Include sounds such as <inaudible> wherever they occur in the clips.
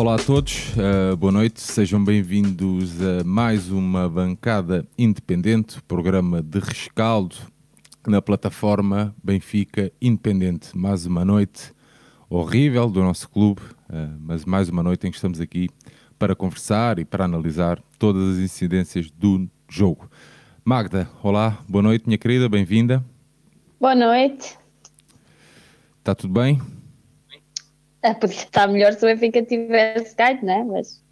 Olá a todos, uh, boa noite, sejam bem-vindos a mais uma bancada independente, programa de rescaldo na plataforma Benfica Independente. Mais uma noite horrível do nosso clube, uh, mas mais uma noite em que estamos aqui para conversar e para analisar todas as incidências do jogo. Magda, olá, boa noite, minha querida, bem-vinda. Boa noite. Está tudo bem? <laughs> É, podia estar melhor se o Benfica tivesse ganho, né? Mas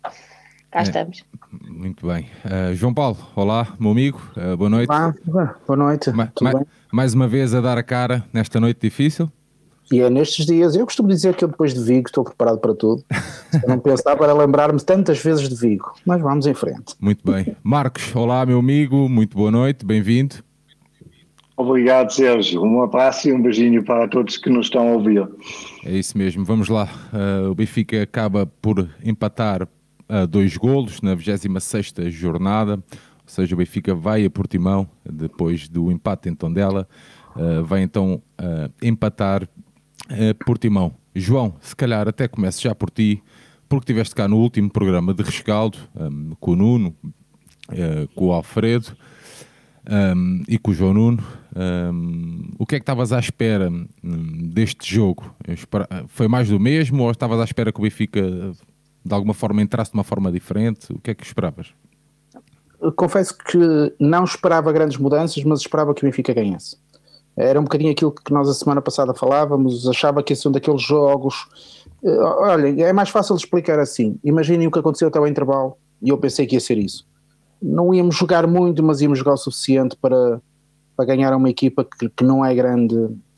cá é, estamos. Muito bem. Uh, João Paulo, olá, meu amigo, uh, boa noite. Olá, boa noite. Ma ma mais uma vez a dar a cara nesta noite difícil? E é nestes dias, eu costumo dizer que eu depois de Vigo estou preparado para tudo. Eu não pensar para lembrar-me tantas vezes de Vigo, mas vamos em frente. Muito bem. Marcos, olá meu amigo, muito boa noite, bem-vindo. Obrigado, Sérgio. Um abraço e um beijinho para todos que nos estão a ouvir. É isso mesmo, vamos lá. Uh, o Benfica acaba por empatar uh, dois golos na 26 jornada, ou seja, o Benfica vai a Portimão, depois do empate em Tondela, uh, vai então empatar uh, Portimão. João, se calhar até começo já por ti, porque estiveste cá no último programa de rescaldo, um, com o Nuno, uh, com o Alfredo um, e com o João Nuno. Um, o que é que estavas à espera hum, deste jogo? Foi mais do mesmo ou estavas à espera que o Benfica de alguma forma entrasse de uma forma diferente? O que é que esperavas? Confesso que não esperava grandes mudanças, mas esperava que o Benfica ganhasse. Era um bocadinho aquilo que nós a semana passada falávamos, achava que esse é um daqueles jogos. Eh, olha, é mais fácil de explicar assim. Imaginem o que aconteceu até ao intervalo e eu pensei que ia ser isso. Não íamos jogar muito, mas íamos jogar o suficiente para, para ganhar uma equipa que, que não é grande,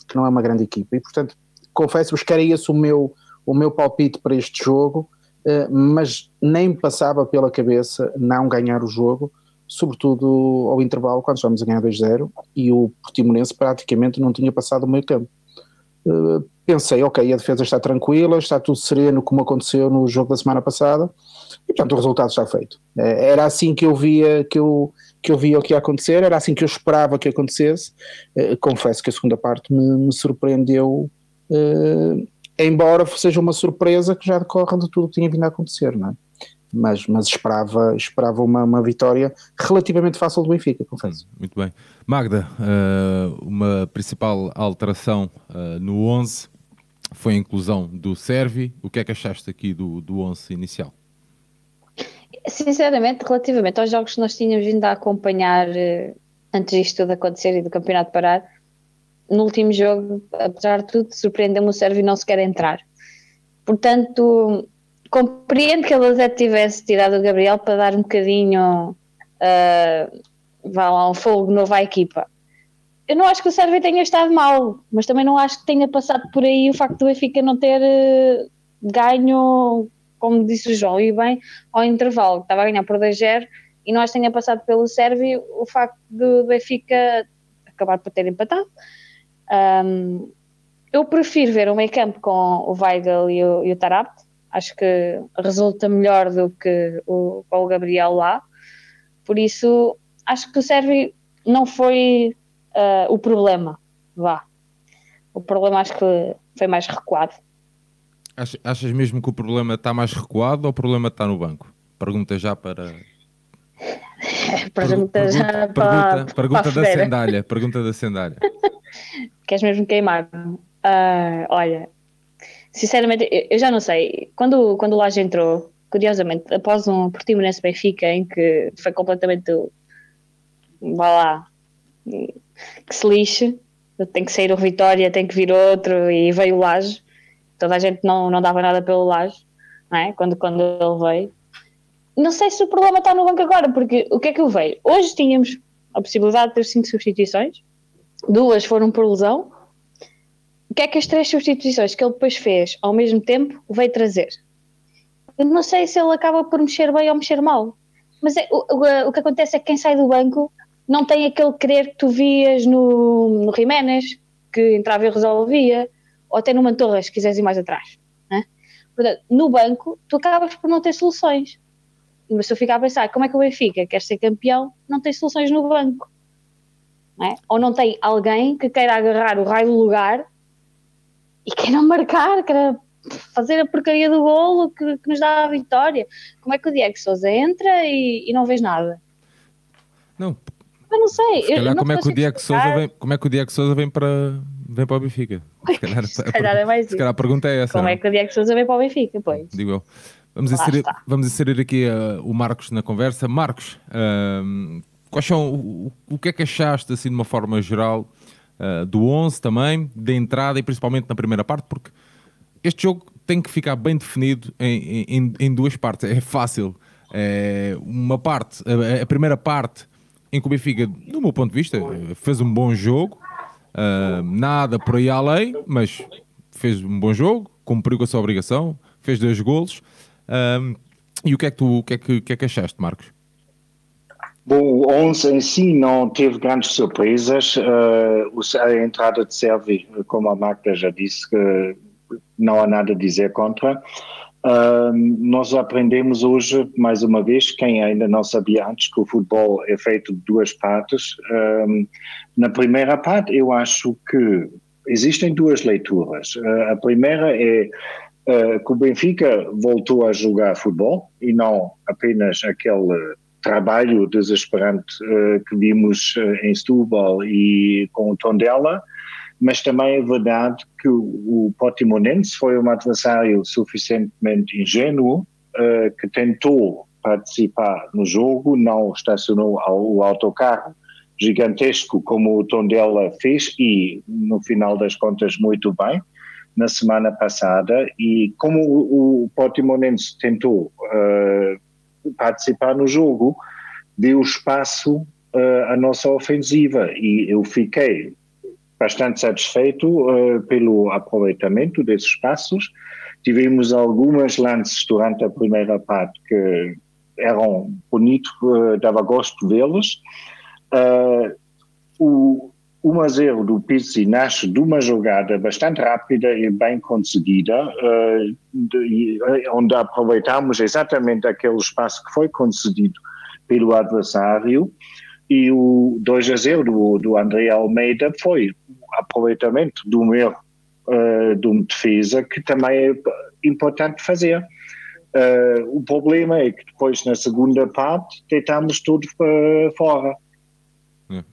que não é uma grande equipa. E portanto, confesso-vos que era esse o meu, o meu palpite para este jogo, eh, mas nem passava pela cabeça não ganhar o jogo sobretudo ao intervalo, quando estávamos a ganhar 2-0 e o Portimonense praticamente não tinha passado o meio campo. Uh, pensei, ok, a defesa está tranquila, está tudo sereno como aconteceu no jogo da semana passada e portanto o resultado está feito. Uh, era assim que eu via que eu, que eu via o que ia acontecer, era assim que eu esperava que acontecesse. Uh, confesso que a segunda parte me, me surpreendeu, embora seja uma surpresa que já decorre de tudo o que tinha vindo a acontecer, não é? Mas, mas esperava, esperava uma, uma vitória relativamente fácil do Benfica, confesso. Muito bem. Magda, uh, uma principal alteração uh, no 11 foi a inclusão do Servi. O que é que achaste aqui do, do 11 inicial? Sinceramente, relativamente aos jogos que nós tínhamos vindo a acompanhar uh, antes disto tudo acontecer e do campeonato parar, no último jogo, apesar de tudo, surpreendeu-me o Sérvio não se quer entrar. Portanto, compreendo que ele até tivesse tirado o Gabriel para dar um bocadinho uh, vá lá, um fogo novo à equipa. Eu não acho que o Sérvia tenha estado mal, mas também não acho que tenha passado por aí o facto do Benfica não ter uh, ganho, como disse o João, e bem, ao intervalo, estava a ganhar por 2-0 e não acho que tenha passado pelo Sérvio o facto do Benfica acabar por ter empatado. Um, eu prefiro ver o meio campo com o Weigl e o, e o Tarabt, acho que resulta melhor do que o, o Gabriel lá. Por isso, acho que o Sérvio não foi uh, o problema. Vá. O problema acho que foi mais recuado. Achas mesmo que o problema está mais recuado ou o problema está no banco? Pergunta já para. <laughs> pergunta, pergunta já pergunta, para. Pergunta, para da sandália. Pergunta da sandália. <laughs> Queres mesmo queimar? Uh, olha, Sinceramente, eu já não sei. Quando, quando o Laje entrou, curiosamente, após um Portimonense Benfica, em que foi completamente. vá lá. que se lixe, tem que sair o Vitória, tem que vir outro, e veio o Laje. Toda a gente não, não dava nada pelo Laje, não é? Quando, quando ele veio. Não sei se o problema está no banco agora, porque o que é que eu vejo? Hoje tínhamos a possibilidade de ter cinco substituições, duas foram por lesão o que é que as três substituições que ele depois fez ao mesmo tempo veio trazer? Eu não sei se ele acaba por mexer bem ou mexer mal, mas é, o, o, o, que acontece é que quem sai do banco não tem aquele querer que tu vias no, no Jiménez, que entrava e resolvia, ou até no Mantorras, se quiseres ir mais atrás. Né? Portanto, no banco, tu acabas por não ter soluções. Mas se eu ficar a pensar como é que o Benfica quer ser campeão, não tem soluções no banco. Não é? Ou não tem alguém que queira agarrar o raio do lugar e não marcar, quer fazer a porcaria do golo que, que, nos dá a vitória. Como é que o Diego Souza entra e, e não vês nada? Não. Eu não sei. Se calhar, não como, é que o Diego Souza vem, como é que o Diego Souza vem para, vem para o Benfica? Se calhar, <laughs> se calhar é mais se calhar a pergunta é essa. Como é que o Diego Souza vem para o Benfica? Pois. Digo eu. Vamos inserir, vamos inserir aqui uh, o Marcos na conversa. Marcos, uh, quais são, o, o, que é que achaste, assim, de uma forma geral, uh, do 11 também, da entrada e principalmente na primeira parte? Porque este jogo tem que ficar bem definido em, em, em duas partes. É fácil. É uma parte, a, a, primeira parte, em que o Benfica, do meu ponto de vista, fez um bom jogo, nada por aí além, mas fez um bom jogo, cumpriu com a sua obrigação, fez dois golos. Um, e o que é que tu o que é que, que, é que achaste, Marcos? Bom, o 11 em si não teve grandes surpresas. Uh, a entrada de Servi, como a Magda já disse, que não há nada a dizer contra. Uh, nós aprendemos hoje, mais uma vez, quem ainda não sabia antes, que o futebol é feito de duas partes. Uh, na primeira parte, eu acho que existem duas leituras. Uh, a primeira é uh, que o Benfica voltou a jogar futebol e não apenas aquele trabalho desesperante uh, que vimos uh, em Setúbal e com o Tondela, mas também é verdade que o, Portimonense foi um adversário suficientemente ingênuo que tentou participar no jogo, não estacionou o autocarro gigantesco como o Tondela fez e, no final das contas, muito bem na semana passada. E como o, Portimonense tentou uh, participar no jogo, deu espaço uh, à nossa ofensiva e eu fiquei bastante satisfeito uh, pelo aproveitamento desses espaços. Tivemos algumas lances durante a primeira parte que eram bonitos, dava gosto vê-los. o, 1 a 0 do Pizzi nasce de uma jogada bastante rápida e bem conseguida, uh, de, onde aproveitamos exatamente aquele espaço que foi concedido pelo adversário, e o 2 a 0 do, do André Almeida foi aproveitamento do erro uh, de uma defesa que também é importante fazer. O problema é que depois, na segunda parte, deitamos tudo fora. É,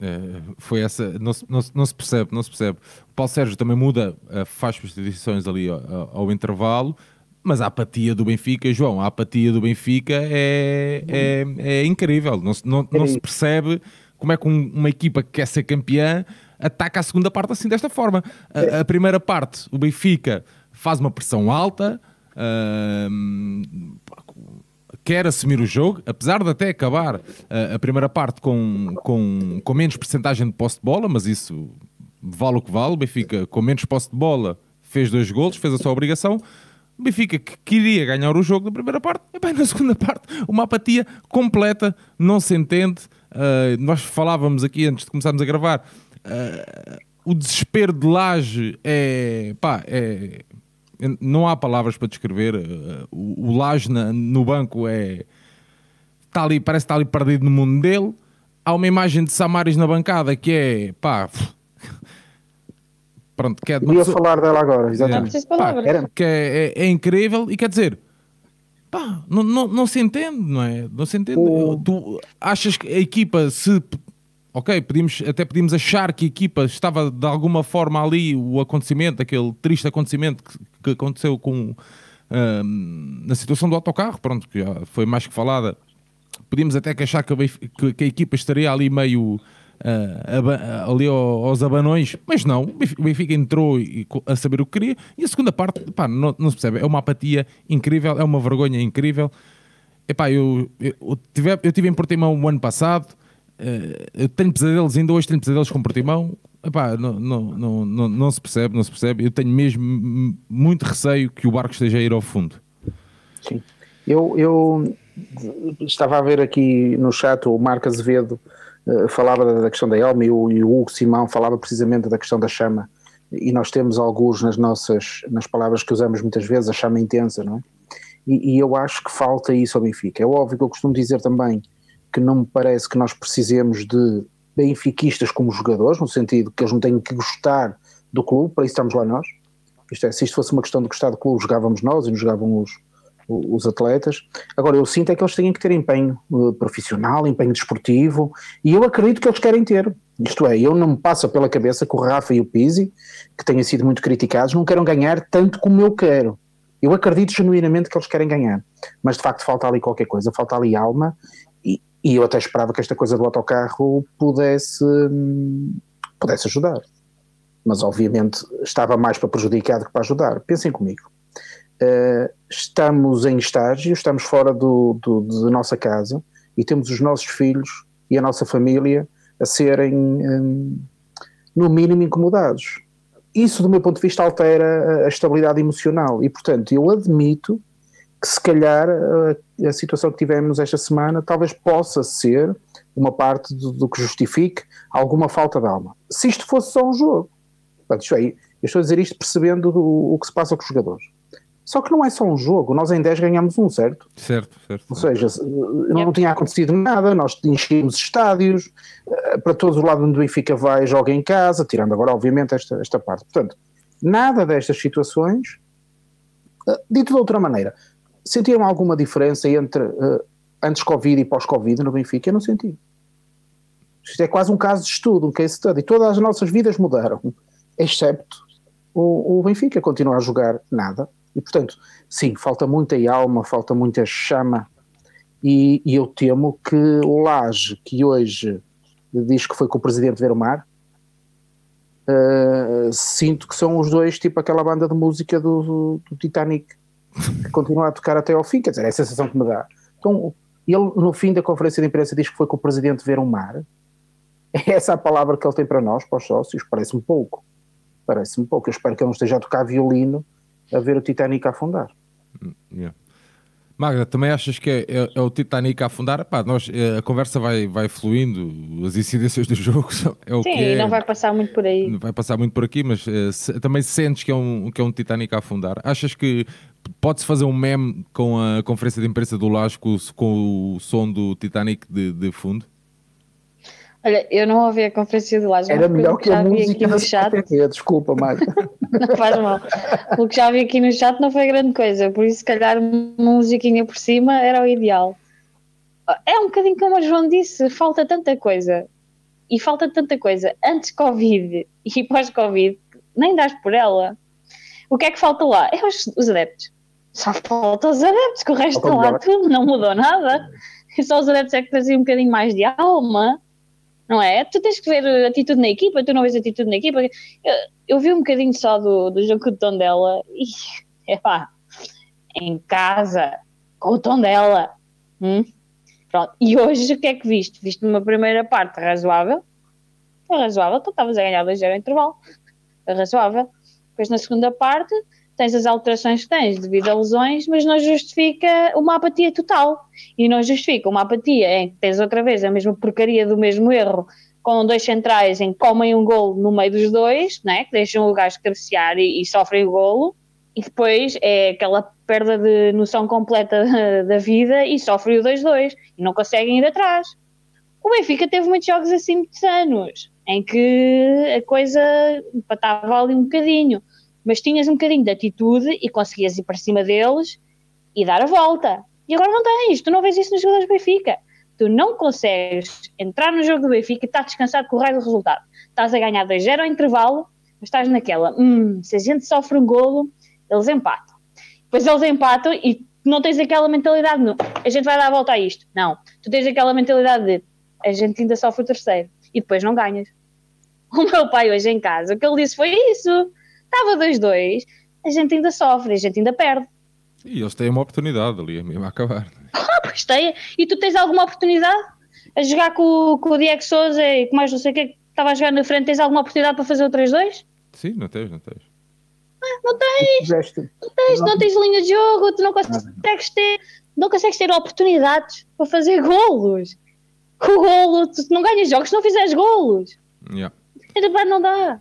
é, foi essa, não se, não, não, se percebe, não se percebe. O Paulo Sérgio também muda, eh, faz substituições ali ao, ao, intervalo, mas a apatia do Benfica, João, a apatia do Benfica é, é, é incrível. Não, não, não se percebe como é que uma equipa que quer ser campeã ataca a segunda parte assim desta forma. A, a primeira parte, o Benfica faz uma pressão alta. Uh, quer assumir o jogo, apesar de até acabar uh, a primeira parte com, com, com menos percentagem de posse de bola, mas isso vale o que vale. O Benfica, com menos posse de bola, fez dois golos, fez a sua obrigação. O Benfica que queria ganhar o jogo na primeira parte, e bem, na segunda parte, uma apatia completa, não se entende. Uh, nós falávamos aqui antes de começarmos a gravar. Uh, o desespero de Laje é, pá, é, não há palavras para descrever. Eh, o, o Laje no banco é. Está ali, parece que está ali perdido no mundo dele. Há uma imagem de Samaris na bancada que é. pá. <laughs> Pronto, que é Ia pessoa, falar dela agora, exatamente. É, pá, que é, é, é, incrível e quer dizer. Pá, não, não, não se entende, não é? Não se entende. O... Tu achas que a equipa se ok, podíamos, até podíamos achar que a equipa estava de alguma forma ali, o acontecimento, aquele triste acontecimento que, que aconteceu com, uh, na situação do autocarro, pronto, que já foi mais que falada. Podíamos até que achar que a, que, que a equipa estaria ali meio uh, ali aos abanões, mas não, o Benfica entrou a saber o que queria e a segunda parte, pá, não, não se percebe, é uma apatia incrível, é uma vergonha incrível. Epá, eu, eu, eu, tive, eu tive em Portimão o ano passado, eu tenho pesadelos, ainda hoje tenho pesadelos com Portimão. Epá, não, não, não, não, não se percebe, não se percebe. Eu tenho mesmo muito receio que o barco esteja a ir ao fundo. Sim. Eu, eu estava a ver aqui no chat o Marco Azevedo uh, falava da questão da Elma e o, e o Hugo Simão falava precisamente da questão da chama. E nós temos alguns nas nossas, nas palavras que usamos muitas vezes, a chama intensa, não é? E, e eu acho que falta isso ao Benfica. É óbvio que eu costumo dizer também que não me parece que nós precisemos de benfiquistas como jogadores, no sentido que eles não têm que gostar do clube, para isso estamos lá nós. Isto é, se isto fosse uma questão de gostar do clube, jogávamos nós e nos jogavam os, os atletas. Agora, eu sinto é que eles têm que ter empenho uh, profissional, empenho desportivo, e eu acredito que eles querem ter. Isto é, eu não me passa pela cabeça que o Rafa e o Pizzi, que têm sido muito criticados, não queiram ganhar tanto como eu quero. Eu acredito genuinamente que eles querem ganhar, mas de facto falta ali qualquer coisa, falta ali alma, e, eu até esperava que esta coisa do autocarro pudesse, hum, pudesse ajudar. Mas obviamente estava mais para prejudicar do que para ajudar. Pensem comigo. Uh, estamos em estágio, estamos fora do, do, da nossa casa e temos os nossos filhos e a nossa família a serem, um, no mínimo, incomodados. Isso, do meu ponto de vista, altera a estabilidade emocional e, portanto, eu admito que, se calhar, a, a situação que tivemos esta semana talvez possa ser uma parte do, do, que justifique alguma falta de alma. Se isto fosse só um jogo. Portanto, é, eu estou a dizer isto percebendo do, o que se passa com os jogadores. Só que não é só um jogo, nós em 10 ganhamos um, certo? Certo, certo. Ou seja, não tinha acontecido nada, nós enchemos estádios, eh, para todos os lados onde o Benfica vai, joga em casa, tirando agora, obviamente, esta, esta parte. Portanto, nada destas situações, eh, dito de outra maneira, sentiam alguma diferença entre uh, antes Covid e pós-Covid no Benfica? Eu não senti. Isto é quase um caso de estudo, um case study. Todas as nossas vidas mudaram, excepto o, o Benfica continua a jogar nada e, portanto, sim, falta muita alma, falta muita chama. E, e eu temo que o Laje, que hoje diz que foi com o presidente ver o mar, uh, sinto que são os dois, tipo aquela banda de música do, do Titanic, continua a tocar até ao fim. Quer dizer, é a sensação que me dá. Então, ele, no fim da conferência de imprensa, diz que foi com o presidente ver o mar. É essa a palavra que ele tem para nós, para os sócios? Parece-me pouco. Parece-me pouco. Eu espero que ele não esteja a tocar violino a ver o Titanic a afundar. Hum, yeah. Magda, também achas que é, é, é, o Titanic a afundar? Pá, nós, é, a conversa vai, vai fluindo, as incidências do <laughs> jogo é o Sim, que é. não vai passar muito por aí. Não vai passar muito por aqui, mas é, se, também sentes que é, um, que é um Titanic a afundar. Achas que pode-se fazer um meme com a conferência de imprensa do Lasco com, com o som do Titanic de, de fundo? Olha, eu não ouvi a conferência do Lázaro. Era melhor que a música no chat. Desculpa, Marta. <laughs> não faz mal. O que já vi aqui no chat não foi grande coisa, por isso, se calhar, uma musiquinha por cima era o ideal. É um bocadinho como o João disse, falta tanta coisa. E falta tanta coisa antes Covid e pós-Covid, nem dás por ela. O que é que falta lá? É os, os adeptos. Só falta os adeptos, que o resto está lá tudo, não mudou nada. Só os adeptos é que traziam um bocadinho mais de alma não é? Tu tens que ver atitude na equipa, tu não vês atitude na equipa. Eu, eu vi um bocadinho só do, do jogo do tom dela e, <laughs> é pá, em casa, com o tom dela. Hum? Pronto. E hoje o que é que viste? Viste uma primeira parte razoável, razoável, tu estavas a ganhar 2-0 no intervalo, razoável. Depois na segunda parte tens as alterações que tens devido a lesões, mas não justifica uma apatia total. E não justifica uma apatia em que tens outra vez a mesma porcaria do mesmo erro, com dois centrais em que comem um golo no meio dos dois, né? que deixam o gajo cabecear e, e sofrem o golo, e depois é aquela perda de noção completa <laughs> da vida e sofre o 2-2 e não conseguem ir atrás. O Benfica teve muitos jogos assim muitos anos, em que a coisa empatava ali um bocadinho mas tinhas um bocadinho de atitude e conseguias ir para cima deles e dar a volta. E agora não tens, tu não vês isso nos jogadores do Benfica. Tu não consegues entrar no jogo do Benfica e estás descansado com o raio do resultado. Estás a ganhar 2-0 ao intervalo, mas estás naquela, hum, se a gente sofre um golo, eles empatam. Depois eles empatam e não tens aquela mentalidade, a gente vai dar a volta a isto. Não, tu tens aquela mentalidade de a gente ainda sofre o terceiro e depois não ganhas. <laughs> O meu pai hoje em casa, o que ele disse foi isso estava 2-2, a gente ainda sofre, a gente ainda perde. E eles têm uma oportunidade ali, mesmo a acabar. Ah, pois tem. E tu tens alguma oportunidade a jogar com, com o Diego Souza e com mais não sei o que estava a jogar na frente? Tens alguma oportunidade para fazer o 3-2? Sim, não tens, não tens. Ah, não tens, não tens, não tens linha de jogo, tu não consegues ter, não consegues ter oportunidades para fazer golos. Com o golo, tu não ganhas jogos se não fizeres golos. Yeah. Não dá.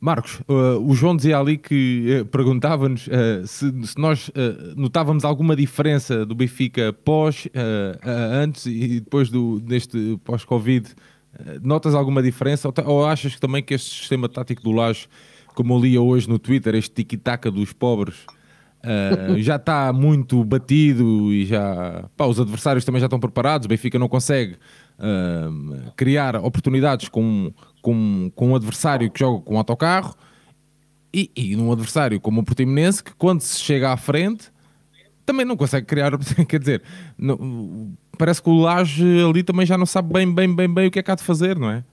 Marcos, uh, o João dizia ali que uh, perguntava-nos uh, se, se, nós notávamos alguma diferença do Benfica pós, antes e depois do, deste pós-Covid. notas alguma diferença ou, ou, achas também que este sistema tático do Laje como eu lia hoje no Twitter, este tiki-taka dos pobres <laughs> já está muito batido e já pá, os adversários também já estão preparados. O Benfica não consegue criar oportunidades com, com, com um adversário que joga com um autocarro e, e num adversário como o Portimonense que quando se chega à frente também não consegue criar, <laughs> quer dizer, não, parece que o Laje ali também já não sabe bem, bem, bem, bem o que é que há de fazer, não é?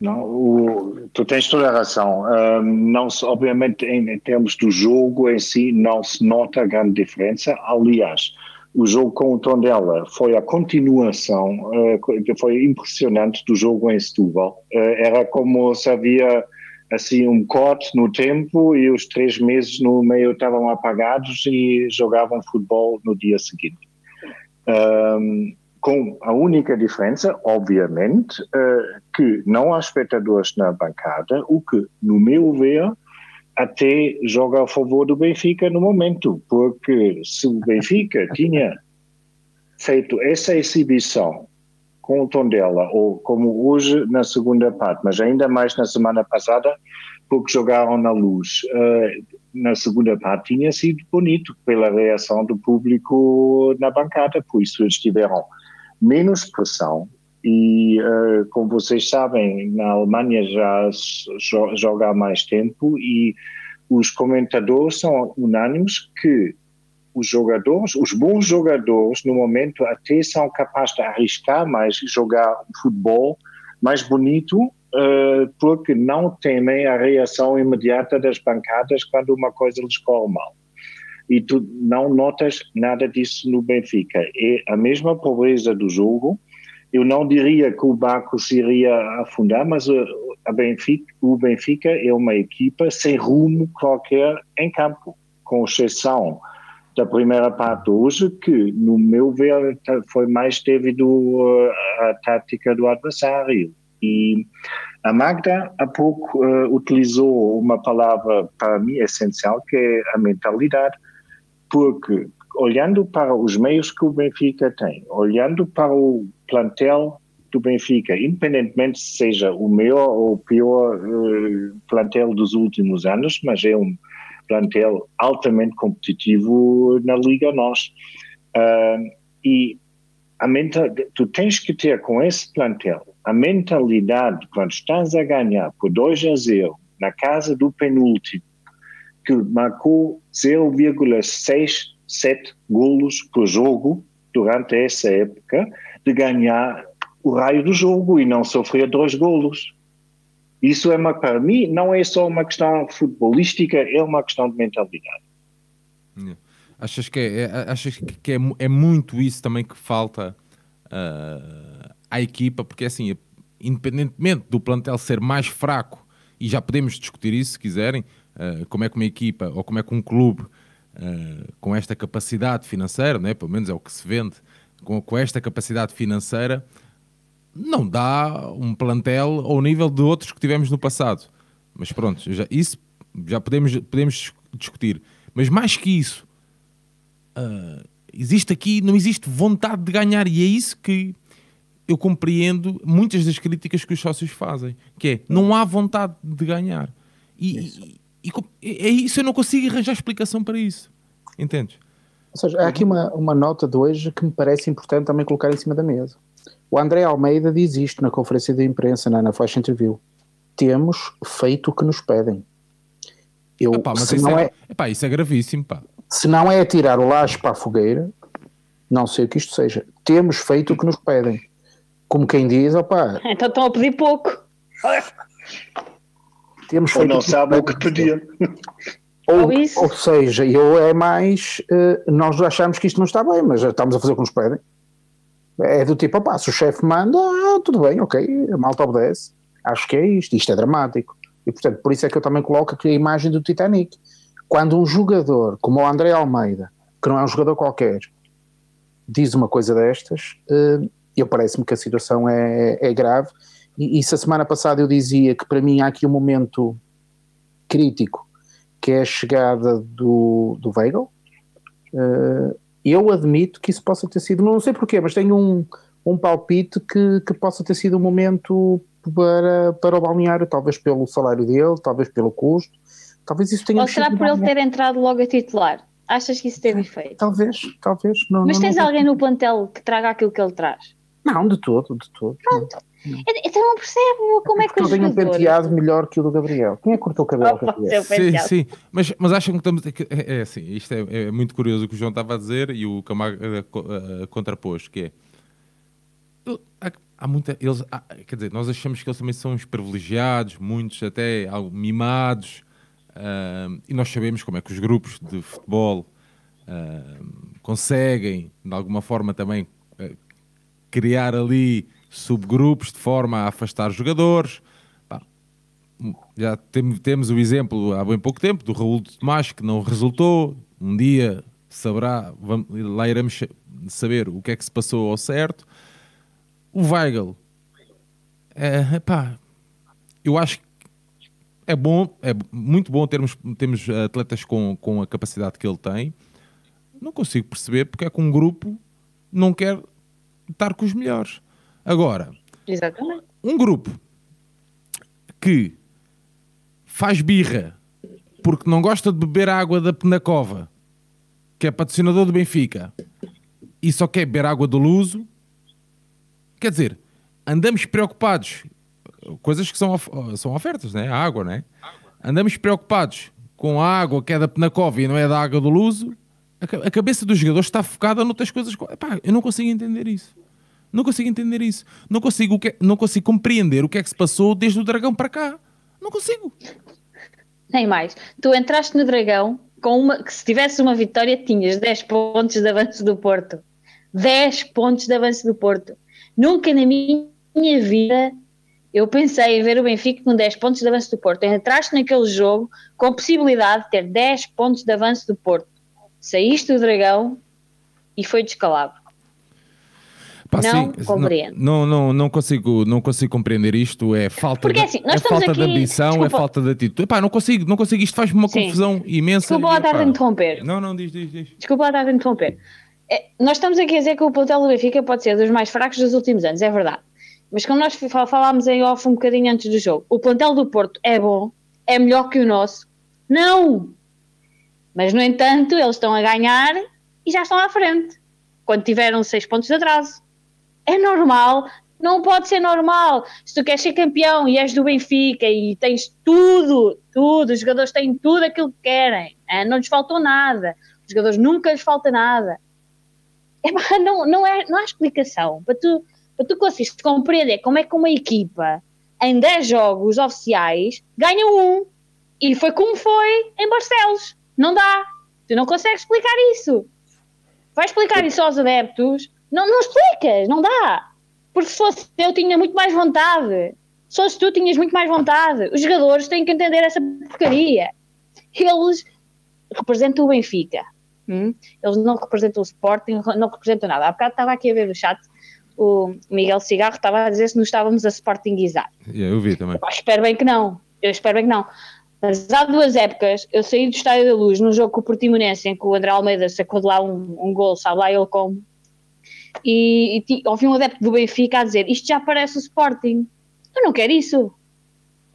Não, o, tu tens toda a razão. não se, obviamente, em, em, termos do jogo em si, não se nota grande diferença. Aliás, o jogo com o Tondela foi a continuação, uh, foi impressionante do jogo em Setúbal. Uh, era como se havia assim um corte no tempo e os três meses no meio estavam apagados e jogavam futebol no dia seguinte. Um, com a única diferença, obviamente, uh, que não há espectadores na bancada, o que, no meu ver, até joga a favor do Benfica no momento, porque se o Benfica <laughs> tinha feito essa exibição com o Tondela, ou como hoje na segunda parte, mas ainda mais na semana passada, porque jogaram na luz. Uh, na segunda parte tinha sido bonito pela reação do público na bancada, por isso eles tiveram menos pressão e, uh, como vocês sabem, na Alemanha já joga há mais tempo e os comentadores são unânimes que os jogadores, os bons jogadores, no momento até são capazes de arriscar mais, jogar futebol mais bonito, uh, porque não temem a reação imediata das bancadas quando uma coisa lhes corre mal. E tu não notas nada disso no Benfica. É a mesma pobreza do jogo. Eu não diria que o barco se iria afundar, mas a Benfica, o Benfica é uma equipa sem rumo qualquer em campo, com exceção da primeira parte hoje, que, no meu ver, foi mais devido à tática do adversário. E a Magda, há pouco, uh, utilizou uma palavra para mim essencial, que é a mentalidade, porque olhando para os meios que o Benfica tem, olhando para o plantel do Benfica, independentemente se seja o melhor ou o pior uh, plantel dos últimos anos, mas é um plantel altamente competitivo na Liga Nós. Uh, e a mental, tu tens que ter com esse plantel a mentalidade, quando estás a ganhar por 2 a 0 na casa do penúltimo, que marcou 0,67 golos por jogo durante essa época, de ganhar o raio do jogo e não sofrer dois golos. Isso é uma, para mim, não é só uma questão futebolística, é uma questão de mentalidade. Achas que, é, é, achas que é, é muito isso também que falta uh, à equipa? Porque assim, independentemente do plantel ser mais fraco, e já podemos discutir isso se quiserem, uh, como é que uma equipa ou como é que um clube uh, com esta capacidade financeira, né, pelo menos é o que se vende, com, com esta capacidade financeira, não dá um plantel ao nível de outros que tivemos no passado. Mas pronto, já, isso já podemos, podemos discutir. Mas mais que isso, uh, existe aqui, não existe vontade de ganhar, e é isso que eu compreendo muitas das críticas que os sócios fazem, que é não há vontade de ganhar. E, e, e é isso, eu não consigo arranjar explicação para isso. Entendes? Ou seja, há aqui uma, uma nota de hoje que me parece importante também colocar em cima da mesa. O André Almeida diz isto na conferência de imprensa, na, na Flash Interview. Temos feito o que nos pedem. Eu, Epá, mas se isso, não é, é, epá, isso é gravíssimo. Pá. Se não é tirar o laço para a fogueira, não sei o que isto seja. Temos feito o que nos pedem. Como quem diz, opá. Então estão a pedir pouco. Temos feito Ou não sabe o que pediam. Ou, ou, seja, eu é mais. Uh, nós achamos que isto não está bem, mas estamos a fazer o que nos pedem. É do tipo, opá, se o chefe manda, ah, tudo bem, ok, a malta obedece. Acho que é isto, isto é dramático. E portanto, por isso é que eu também coloco aqui a imagem do Titanic. Quando um jogador como o André Almeida, que não é um jogador qualquer, diz uma coisa destas, uh, eu parece-me que a situação é, é grave. E, e se a semana passada eu dizia que para mim há aqui um momento crítico, que é a chegada do, do Weigl, uh, eu admito que isso possa ter sido, não sei porquê, mas tenho um, um palpite que, que possa ter sido um momento para, para o balneário, talvez pelo salário dele, talvez pelo custo, talvez isso tenha Ou será por ele ter entrado logo a titular? Achas que isso teve efeito? Talvez, talvez. Não, Mas não, tens não, alguém no plantel que traga aquilo que ele traz? Não, de todo, de todo. Pronto. Então não percebo como é que os eu tenho um jogadores... penteado melhor que o do Gabriel. Quem é que cortou o cabelo Oh, Gabriel? Sim, sim, mas, mas acham que estamos. É, é assim, isto é, é muito curioso o que o João estava a dizer e o Camargo eh, contrapôs, que é. eu- Há, há muita. Eles, há- quer dizer, nós achamos que eles também são os privilegiados, muitos até algo mimados, ah, e nós sabemos como é que os grupos de futebol ah, conseguem, de alguma forma, também eh, criar ali subgrupos de forma a afastar jogadores. Já tem- temos o exemplo há bem pouco tempo do Raul de Tomás que não resultou. Um dia saberá, lá iremos sa- saber o que é que se passou ao certo. O Weigl, é, eu acho que é bom, é muito bom termos, termos atletas com, com a capacidade que ele tem. Não consigo perceber porque é que um grupo não quer estar com os melhores. Agora, Exatamente. um grupo que faz birra porque não gosta de beber água da Penacova, que é patrocinador do Benfica, e só quer beber água do Luso, quer dizer, andamos preocupados, coisas que são, of- são ofertas, né? A água, né? Andamos preocupados com a água que é da Penacova e não é da água do Luso, a ca- a cabeça dos jogadores está focada noutras coisas. Epá, eu não consigo entender isso. Não consigo entender isso. Não consigo, que- não consigo compreender o que é que se passou desde o Dragão para cá. Não consigo. Nem mais. Tu entraste no Dragão com uma que se tivesse uma vitória tinhas 10 pontos de avanço do Porto. 10 pontos de avanço do Porto. Nunca na minha vida eu pensei em ver o Benfica com 10 pontos de avanço do Porto. Entraste naquele jogo com a possibilidade de ter 10 pontos de avanço do Porto. Saíste do Dragão e foi descalabro. Pá, Não sim, compreendo. Não, não, não, consigo, não consigo compreender isto. É falta, Porque, de, assim, nós é falta de aqui- ambição, é desculpa. falta de atitude. Epá, não consigo, não consigo. Isto faz-me uma Sim. confusão imensa. Desculpa lá estar a interromper. Não, não, diz, diz, diz. Desculpa lá estar a interromper. É, nós estamos aqui a dizer que o plantel do Benfica pode ser dos mais fracos dos últimos anos, é verdade. Mas como nós fa- falámos em off um bocadinho antes do jogo, o plantel do Porto é bom, é melhor que o nosso. Não! Mas, no entanto, eles estão a ganhar e já estão à frente. Quando tiveram seis pontos de atraso. É normal, não pode ser normal. Se tu queres ser campeão e és do Benfica e tens tudo, tudo, os jogadores têm tudo aquilo que querem, eh, não lhes faltou nada, os jogadores nunca lhes falta nada. Epá, não, não, é, não há explicação para tu, para tu conseguires compreender como é que uma equipa em 10 jogos oficiais ganha um e foi como foi em Barcelos. Não dá. Tu não consegues explicar isso. Vai explicar isso aos adeptos? Não, não explicas, não dá. Porque se fosse eu, tinha muito mais vontade. Se fosse tu, tinhas muito mais vontade. Os jogadores têm que entender essa porcaria. Eles representam o Benfica. hum? Eles não representam o Sporting, não representam nada. Há bocado estava aqui a ver no chat, o Miguel Cigarro estava a dizer se nos estávamos a Sportingizar. Yeah, eu vi também. Pá, espero bem que não. Eu espero bem que não. Mas há duas épocas, eu saí do Estádio da Luz num jogo com o Portimonense em que o André Almeida sacou de lá um, um gol, sabe lá ele como. E, e ouvi um adepto do Benfica a dizer: Isto já parece o Sporting. Eu não quero isso.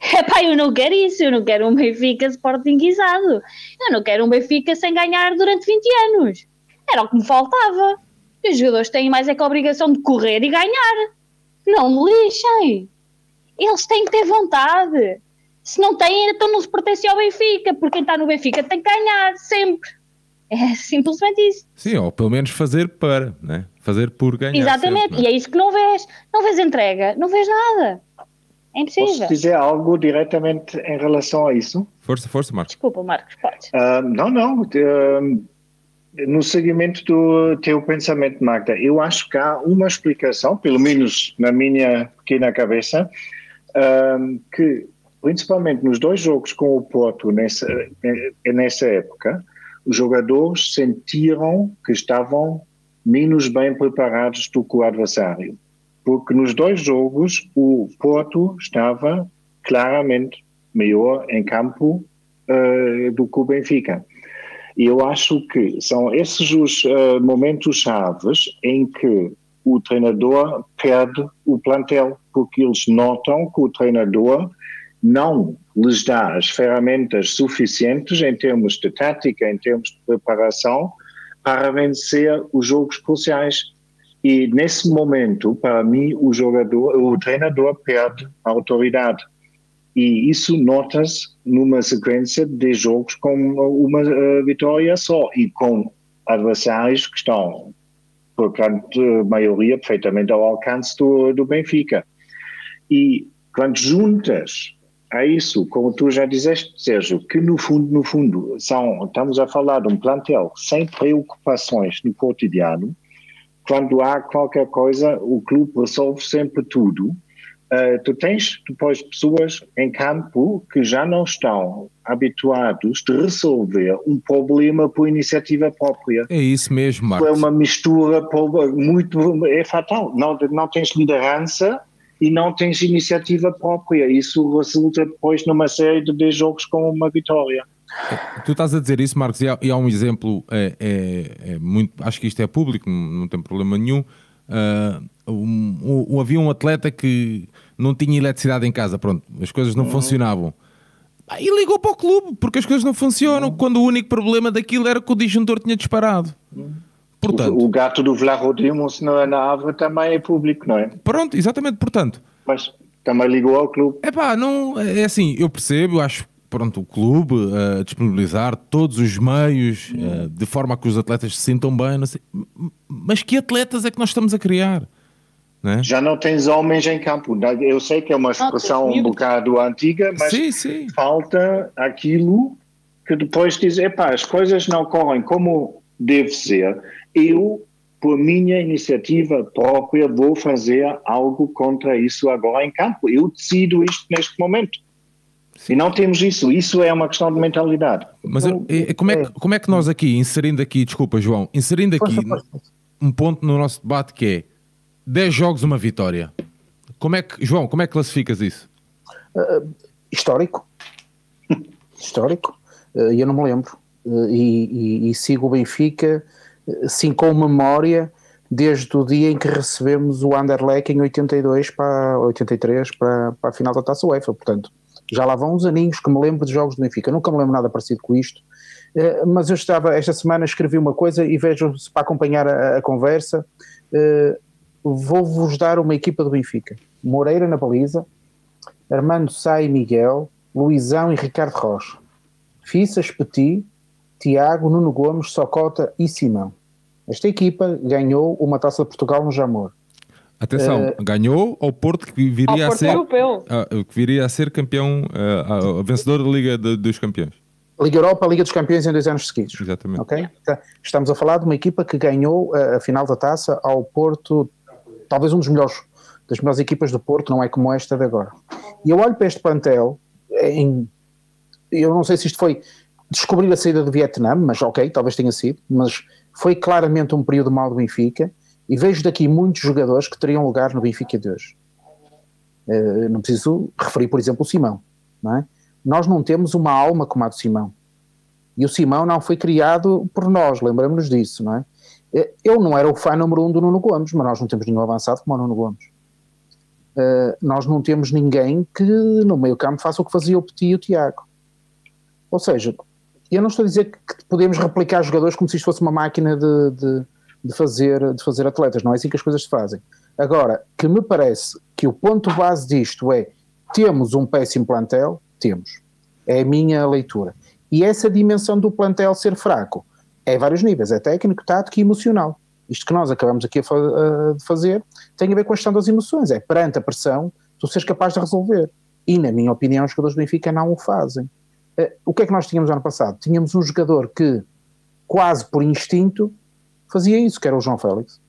<laughs> Epá, eu não quero isso. Eu não quero um Benfica Sportingizado. Eu não quero um Benfica sem ganhar durante 20 anos. Era o que me faltava. E os jogadores têm mais é que a obrigação de correr e ganhar. Não me lixem. Eles têm que ter vontade. Se não têm, então não se pertence ao Benfica, porque quem está no Benfica tem que ganhar, sempre. É simplesmente isso. Sim, ou pelo menos fazer para, né? Fazer por ganhar. Exatamente. sempre, E né? é isso que não vês. Não vês entrega, não vês nada. É Posso impossível. dizer algo diretamente em relação a isso? Força, força, Marcos. Desculpa, Marcos, podes. Ah, não, não. ah, no seguimento do teu pensamento, Magda, eu acho que há uma explicação, pelo menos na minha pequena cabeça, ah, que principalmente nos dois jogos com o Porto nessa, eh, nessa época, os jogadores sentiram que estavam menos bem preparados do que o adversário. Porque nos dois jogos o Porto estava claramente melhor em campo eh, do que o Benfica. E eu acho que são esses os eh, momentos chaves em que o treinador perde o plantel, porque eles notam que o treinador não lhes dá as ferramentas suficientes em termos de tática, em termos de preparação, para vencer os jogos cruciais. E nesse momento, para mim, o jogador, o treinador perde a autoridade. E isso nota-se numa sequência de jogos com uma uh, vitória só e com adversários que estão, por grande maioria, perfeitamente ao alcance do, do Benfica. E quando juntas a isso, como tu já disseste, Sérgio, que no fundo, no fundo, são, estamos a falar de um plantel sem preocupações no cotidiano, quando há qualquer coisa, o clube resolve sempre tudo, Uh, tu tens depois pessoas em campo que já não estão habituados de resolver um problema por iniciativa própria. É isso mesmo, Marcos. É uma mistura muito. é fatal. Não, não tens liderança e não tens iniciativa própria. Isso resulta depois numa série de jogos com uma vitória. Tu estás a dizer isso, Marcos, e há, e há um exemplo, é, é, é, muito, acho que isto é público, não, não tem problema nenhum. Uh, um, um, havia um atleta que não tinha eletricidade em casa, pronto, as coisas não uhum. funcionavam. E ligou para o clube, porque as coisas não funcionam, uhum. quando o único problema daquilo era que o disjuntor tinha disparado. Uhum. Portanto, o, o, gato do Vlarodimos na, na árvore também é público, não é? Pronto, exatamente, portanto. Mas também ligou ao clube. É pá, não, é assim, eu percebo, eu acho pronto, o clube uh, disponibilizar todos os meios uh, de forma a que os atletas se sintam bem, sei, mas que atletas é que nós estamos a criar? Né? Já não tens homens em campo. Eu sei que é uma expressão um bocado antiga, mas sim, sim. falta aquilo que depois diz: epá, as coisas não correm como deve ser. Eu, por minha iniciativa própria, vou fazer algo contra isso agora em campo. Eu decido isto neste momento. Sim. E não temos isso. Isso é uma questão de mentalidade. Mas então, é, como, é que, como é que nós aqui, inserindo aqui, desculpa, João, inserindo aqui um ponto no nosso debate que é 10 jogos, uma vitória. Como é que, João, como é que classificas isso? Uh, histórico. <laughs> histórico. Uh, eu não me lembro. Uh, e, e, e, sigo o Benfica, sim, com memória, desde o dia em que recebemos o Anderlecht em 82 para 83 para, para a final da Taça UEFA. Portanto, já lá vão uns aninhos que me lembro de jogos do Benfica. Nunca me lembro nada parecido com isto. mas eu estava, esta semana escrevi uma coisa e vejo para acompanhar a, a conversa vou-vos dar uma equipa do Benfica. Moreira na baliza, Armando Sá e Miguel, Luizão e Ricardo Rocha. Fissas, Petit, Tiago, Nuno Gomes, Socota e Simão. Esta equipa ganhou uma taça de Portugal no Jamor. Atenção, uh, ganhou ao Porto que viria ao a ser uh, que viria a ser campeão, uh, vencedor da Liga de, dos Campeões. Liga Europa, Liga dos Campeões em dois anos seguidos. Exatamente. Okay? Estamos a falar de uma equipa que ganhou a final da taça ao Porto talvez um dos melhores, das melhores equipas do Porto, não é como esta de agora. E eu olho para este plantel, em, eu não sei se isto foi descobrir a saída do Vietnã, mas ok, talvez tenha sido, mas foi claramente um período mau do Benfica, e vejo daqui muitos jogadores que teriam lugar no Benfica de hoje. Uh, não preciso referir, por exemplo, o Simão. Não é? Nós não temos uma alma como a do Simão. E o Simão não foi criado por nós, lembramos-nos disso, não é? Eu não era o fã número um do Nuno Gomes, mas nós não temos nenhum avançado como o Nuno Gomes. Uh, nós não temos ninguém que no meio campo faça o que fazia o Petit e o Tiago. Ou seja, eu não estou a dizer que podemos replicar jogadores como se isto fosse uma máquina de, de, de, fazer, de fazer atletas, não é assim que as coisas se fazem. Agora, que me parece que o ponto base disto é temos um péssimo plantel, temos. É a minha leitura. E essa dimensão do plantel ser fraco é vários níveis, é técnico, tático e emocional. Isto que nós acabamos aqui a, de fazer tem a ver com a questão das emoções, é perante a pressão tu seres capaz de resolver. E, na minha opinião, os jogadores do Benfica não o fazem. Eh, o que é que nós tínhamos ano passado? Tínhamos um jogador que, quase por instinto, fazia isso, que era o João Félix.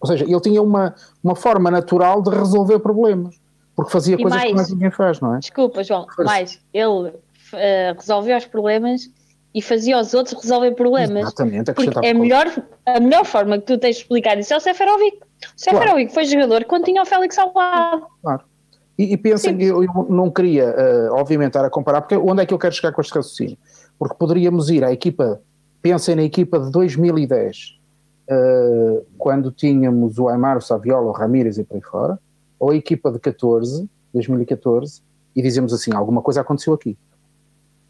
Ou seja, ele tinha uma, uma forma natural de resolver problemas, porque fazia e coisas mais, que mais ninguém faz, não é? Desculpa, João, mais, ele uh, resolveu os problemas e fazia os outros resolver problemas. Exatamente, porque é melhor, a melhor forma que tu tens de explicar isso é o Seferovic. O Seferovic claro. foi jogador quando tinha o Félix ao lado. Claro. E, e pensem eu, eu, não queria, uh, obviamente, estar a comparar, porque onde é que eu quero chegar com este raciocínio? Porque poderíamos ir à equipa, pensem na equipa de 2010, uh, uh, quando tínhamos o Aymar, o Saviola, o Ramírez e por aí fora, ou a equipa de 14, 2014, e dizemos assim, alguma coisa aconteceu aqui.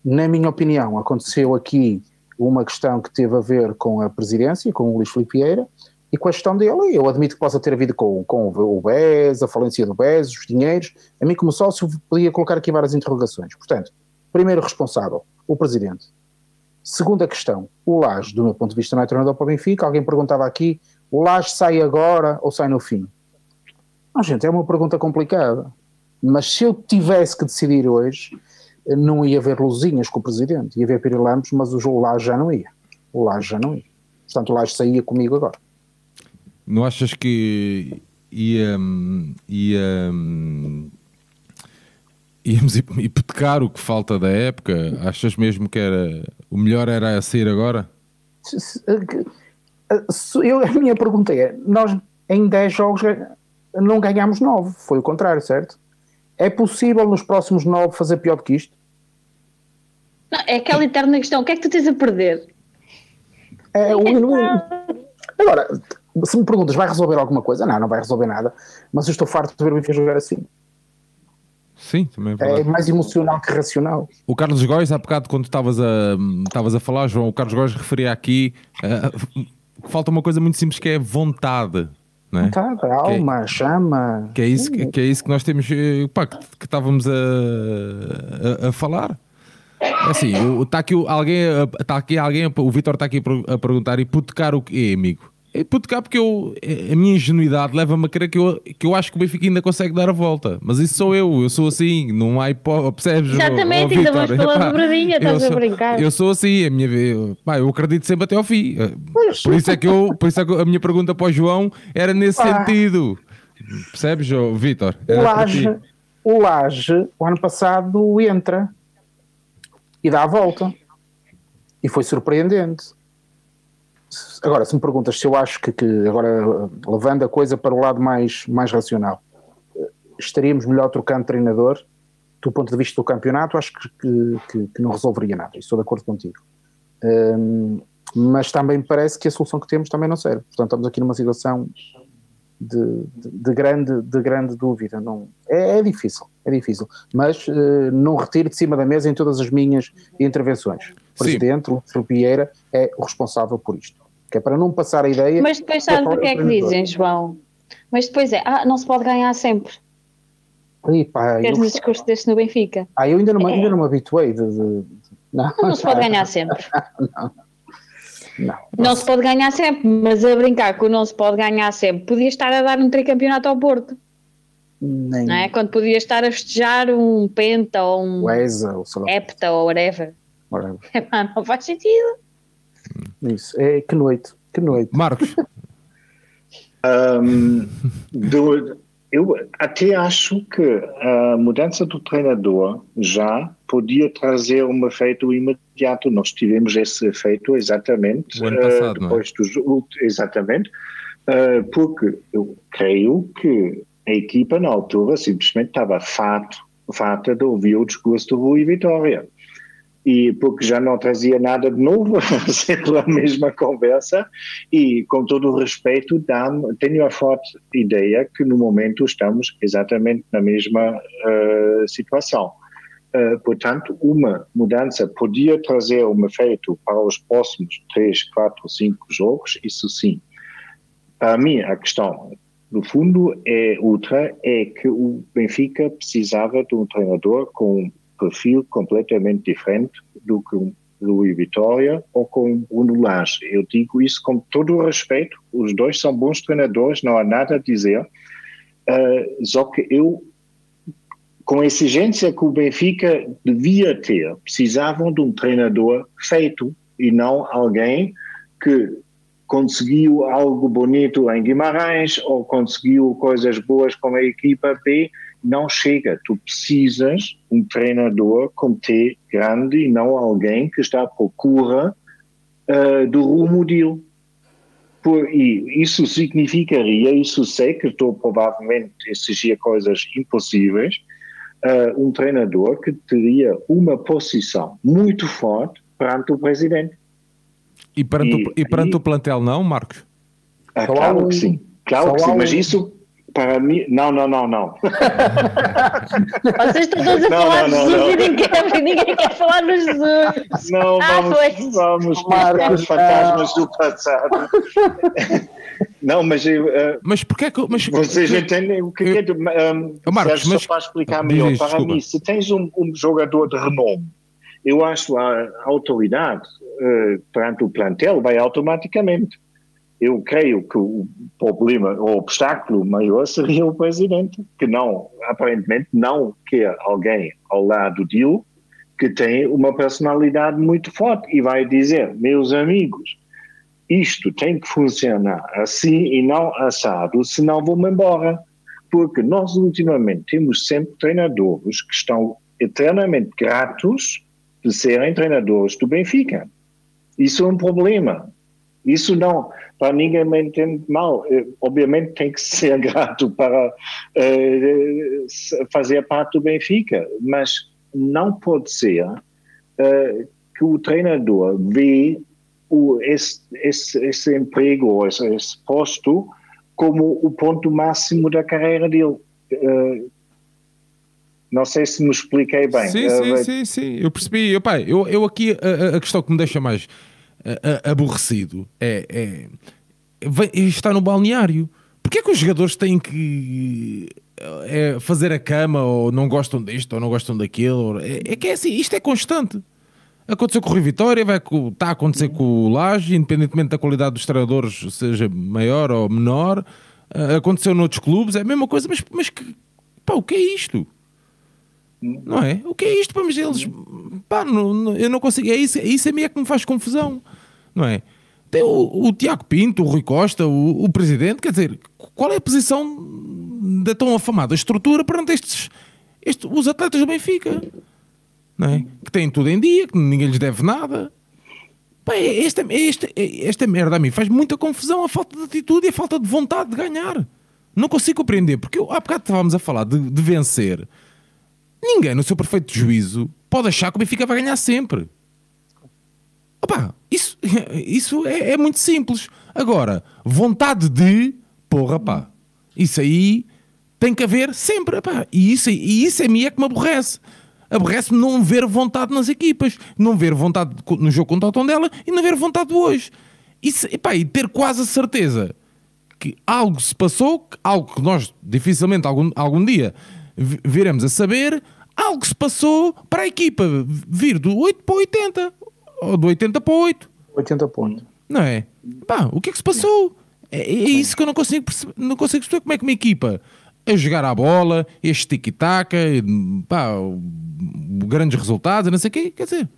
Na minha opinião, aconteceu aqui uma questão que teve a ver com a presidência, com o Luís Filipe Vieira, e com a gestão dele, eu admito que possa ter havido com, com o BES, a falência do BES, os dinheiros, a mim como sócio podia colocar aqui várias interrogações. Portanto, primeiro responsável, o Presidente. Segunda questão, o Laje, do meu ponto de vista, não é treinador para o Benfica, alguém perguntava aqui, o Laje sai agora ou sai no fim? Não, gente, é uma pergunta complicada, mas se eu tivesse que decidir hoje, não ia haver luzinhas com o Presidente, ia haver pirilampos, mas o Laje já não ia, o Laje já não ia. Portanto, o Laje saía comigo agora. Não achas que ia, ia, íamos hipotecar o que falta da época? Achas mesmo que era o melhor era a sair agora? Eu, a minha pergunta é: nós em 10 jogos não ganhámos 9, foi o contrário, certo? É possível nos próximos 9 fazer pior do que isto? Não, é aquela eterna questão: o que é que tu tens a perder? É, o, agora, se me perguntas, vai resolver alguma coisa? Não, não vai resolver nada, mas eu estou farto de ver o Benfica jogar assim. Sim, também é, é mais emocional que racional. O Carlos Góis, há bocado, quando estavas a, estavas a falar, João, o Carlos Góis referia aqui uh, falta uma coisa muito simples que é vontade. Não é? Vontade, alma, que é, chama. Que é, isso, que, que, é isso que nós temos, eh, pá, que, que estávamos a, a, a falar. É assim, está aqui alguém, está aqui alguém, o Vitor está aqui a perguntar hipotecar o que é, amigo? É puto cá porque eu, a minha ingenuidade leva-me a crer que eu, que eu acho que o Benfica ainda consegue dar a volta. Mas isso sou eu, eu sou assim, não há hipótese, percebes? Exatamente, ainda vamos pela dobradinha, estás a brincar. Eu sou assim, a minha, eu, pá, eu acredito sempre até ao fim. Por isso é que, eu, por isso é que a minha pergunta para o João era nesse ah. sentido. Percebes, Vitor? O Laje, o Laje, o ano passado, entra e dá a volta. E foi surpreendente Agora, se me perguntas se eu acho que, que, agora levando a coisa para o lado mais, mais racional, estaríamos melhor trocando treinador, do ponto de vista do campeonato, acho que, que, que não resolveria nada, estou de acordo contigo. Um, mas também parece que a solução que temos também não serve. Portanto, estamos aqui numa situação de, de, de grande, de grande dúvida. Não, é, é difícil, é difícil. Mas uh, não retiro de cima da mesa em todas as minhas intervenções. O Presidente, o Vieira, é o responsável por isto que é para não passar a ideia. Mas depois sabes o que é que dizem, João? Mas depois é, ah, não se pode ganhar sempre. Aí, pá, Queres eu... um discurso deste no Benfica? Ah, eu ainda não, é. ainda não me habituei de, de... Não, não se pode ganhar <laughs> sempre. não. Não, não se pode ganhar sempre, mas a brincar com não se pode ganhar sempre, podia estar a dar um tricampeonato ao Porto. Nem... Não é? Quando podia estar a festejar um Penta ou um Eza, ou Hepta ou whatever. whatever. <laughs> É, não faz sentido. Isso, é que noite, que noite. Marcos. <laughs> um, do, eu até acho que a mudança do treinador já podia trazer um efeito imediato. Nós tivemos esse efeito exatamente o ano passado, uh, depois dos exatamente, uh, porque eu creio que a equipa na altura simplesmente estava fato, farta de ouvir o discurso do Rui Vitória e porque já não trazia nada de novo, <laughs> sempre a mesma conversa, e com todo o respeito, tenho a forte ideia que no momento estamos exatamente na mesma uh, situação. Uh, portanto, uma mudança podia trazer um efeito para os próximos 3, 4, 5 jogos, isso sim. Para mim, a questão, no fundo, é outra, é que o Benfica precisava de um treinador com perfil completamente diferente do que um Luís Vitória ou com Bruno Lage. Eu digo isso com todo o respeito, os dois são bons treinadores, não há nada a dizer, uh, só que eu, com a exigência que o Benfica devia ter, precisavam de um treinador feito e não alguém que conseguiu algo bonito em Guimarães ou conseguiu coisas boas com a equipa B não chega. Tu precisas um treinador com T grande e não alguém que está à procura uh, do rumo dele. Por, e isso significaria, isso sei que estou provavelmente a exigir coisas impossíveis, uh, um treinador que teria uma posição muito forte perante o presidente. E perante, e, o, e perante e, o plantel não, Marcos? Ah, claro que sim, claro que sim, mas isso para mim, não, não, não, não. <laughs> Vocês estão todos a não, falar não, de Jesus e ninguém, ninguém quer falar no Jesus. Não, ah, vamos, foi. vamos buscar os fantasmas do passado. <laughs> Não, mas eu, uh, mas porque é que mas, vocês eu, entendem o que é que um, Marcos, mas, só para explicar melhor para desculpa. mim, se tens um, um, jogador de renome, eu acho a, a autoridade uh, perante o plantel vai automaticamente eu creio que o problema, o obstáculo maior seria o presidente, que não, aparentemente não quer alguém ao lado dele que tem uma personalidade muito forte e vai dizer, meus amigos, isto tem que funcionar assim e não assado, senão vou-me embora. Porque nós ultimamente temos sempre treinadores que estão eternamente gratos de serem treinadores do Benfica. Isso é um problema. Isso não, para ninguém me entende mal. Eh, obviamente tem que <laughs> ser grato para uh, fazer parte do Benfica, mas não pode ser uh, que o treinador vê o, esse, esse, esse emprego, esse, esse, posto, como o ponto máximo da carreira dele. Não sei se me expliquei bem. Sim, sim, sim, sim, eu percebi. Eu, pai, eu, eu aqui, a, a questão que me deixa mais aborrecido é, é, estar no balneário. Porquê é que os jogadores têm que é, fazer a cama ou não gostam disto ou não gostam daquilo? É, é que é assim, isto é constante. Aconteceu com o Rio Vitória, vai, está a acontecer com o Laje, independentemente da qualidade dos treinadores seja maior ou menor. Aconteceu noutros clubes, é a mesma coisa, mas, mas que, pá, o que é isto? Não é? O que é isto? Pá, mas eles, pá, não, não, eu não consigo. É isso, é isso a mim é que me faz confusão, não é? Tem o, o Tiago Pinto, o Rui Costa, o, o presidente, quer dizer, qual é a posição da tão afamada estrutura perante estes, estes os atletas do Benfica? Não é? Que têm tudo em dia, que ninguém lhes deve nada. É esta, é esta, é esta merda a mim faz muita confusão a falta de atitude e a falta de vontade de ganhar. Não consigo compreender, porque eu, há bocado estávamos a falar de, de vencer Ninguém, no seu perfeito juízo, pode achar que o Benfica vai ganhar sempre. Opa, isso, <laughs> isso é, é muito simples. Agora, vontade de. Porra, pá. Isso aí tem que haver sempre. Epá, e, isso, e isso a mim é que me aborrece. Aborrece-me não ver vontade nas equipas, não ver vontade no jogo contra o Tondela e não ver vontade hoje. Isso, epá, e ter quase a certeza que algo se passou, algo que nós dificilmente algum, algum dia viremos a saber algo se passou para a equipa vir do 8 para o 80 ou do 80 para o 8. 80 pontos. Não é? Pá, o que é que se passou? É, é isso que eu não consigo perceber, não consigo perceber como é que uma equipa a jogar à bola, este pá, grandes resultados, não sei o quê, quer dizer,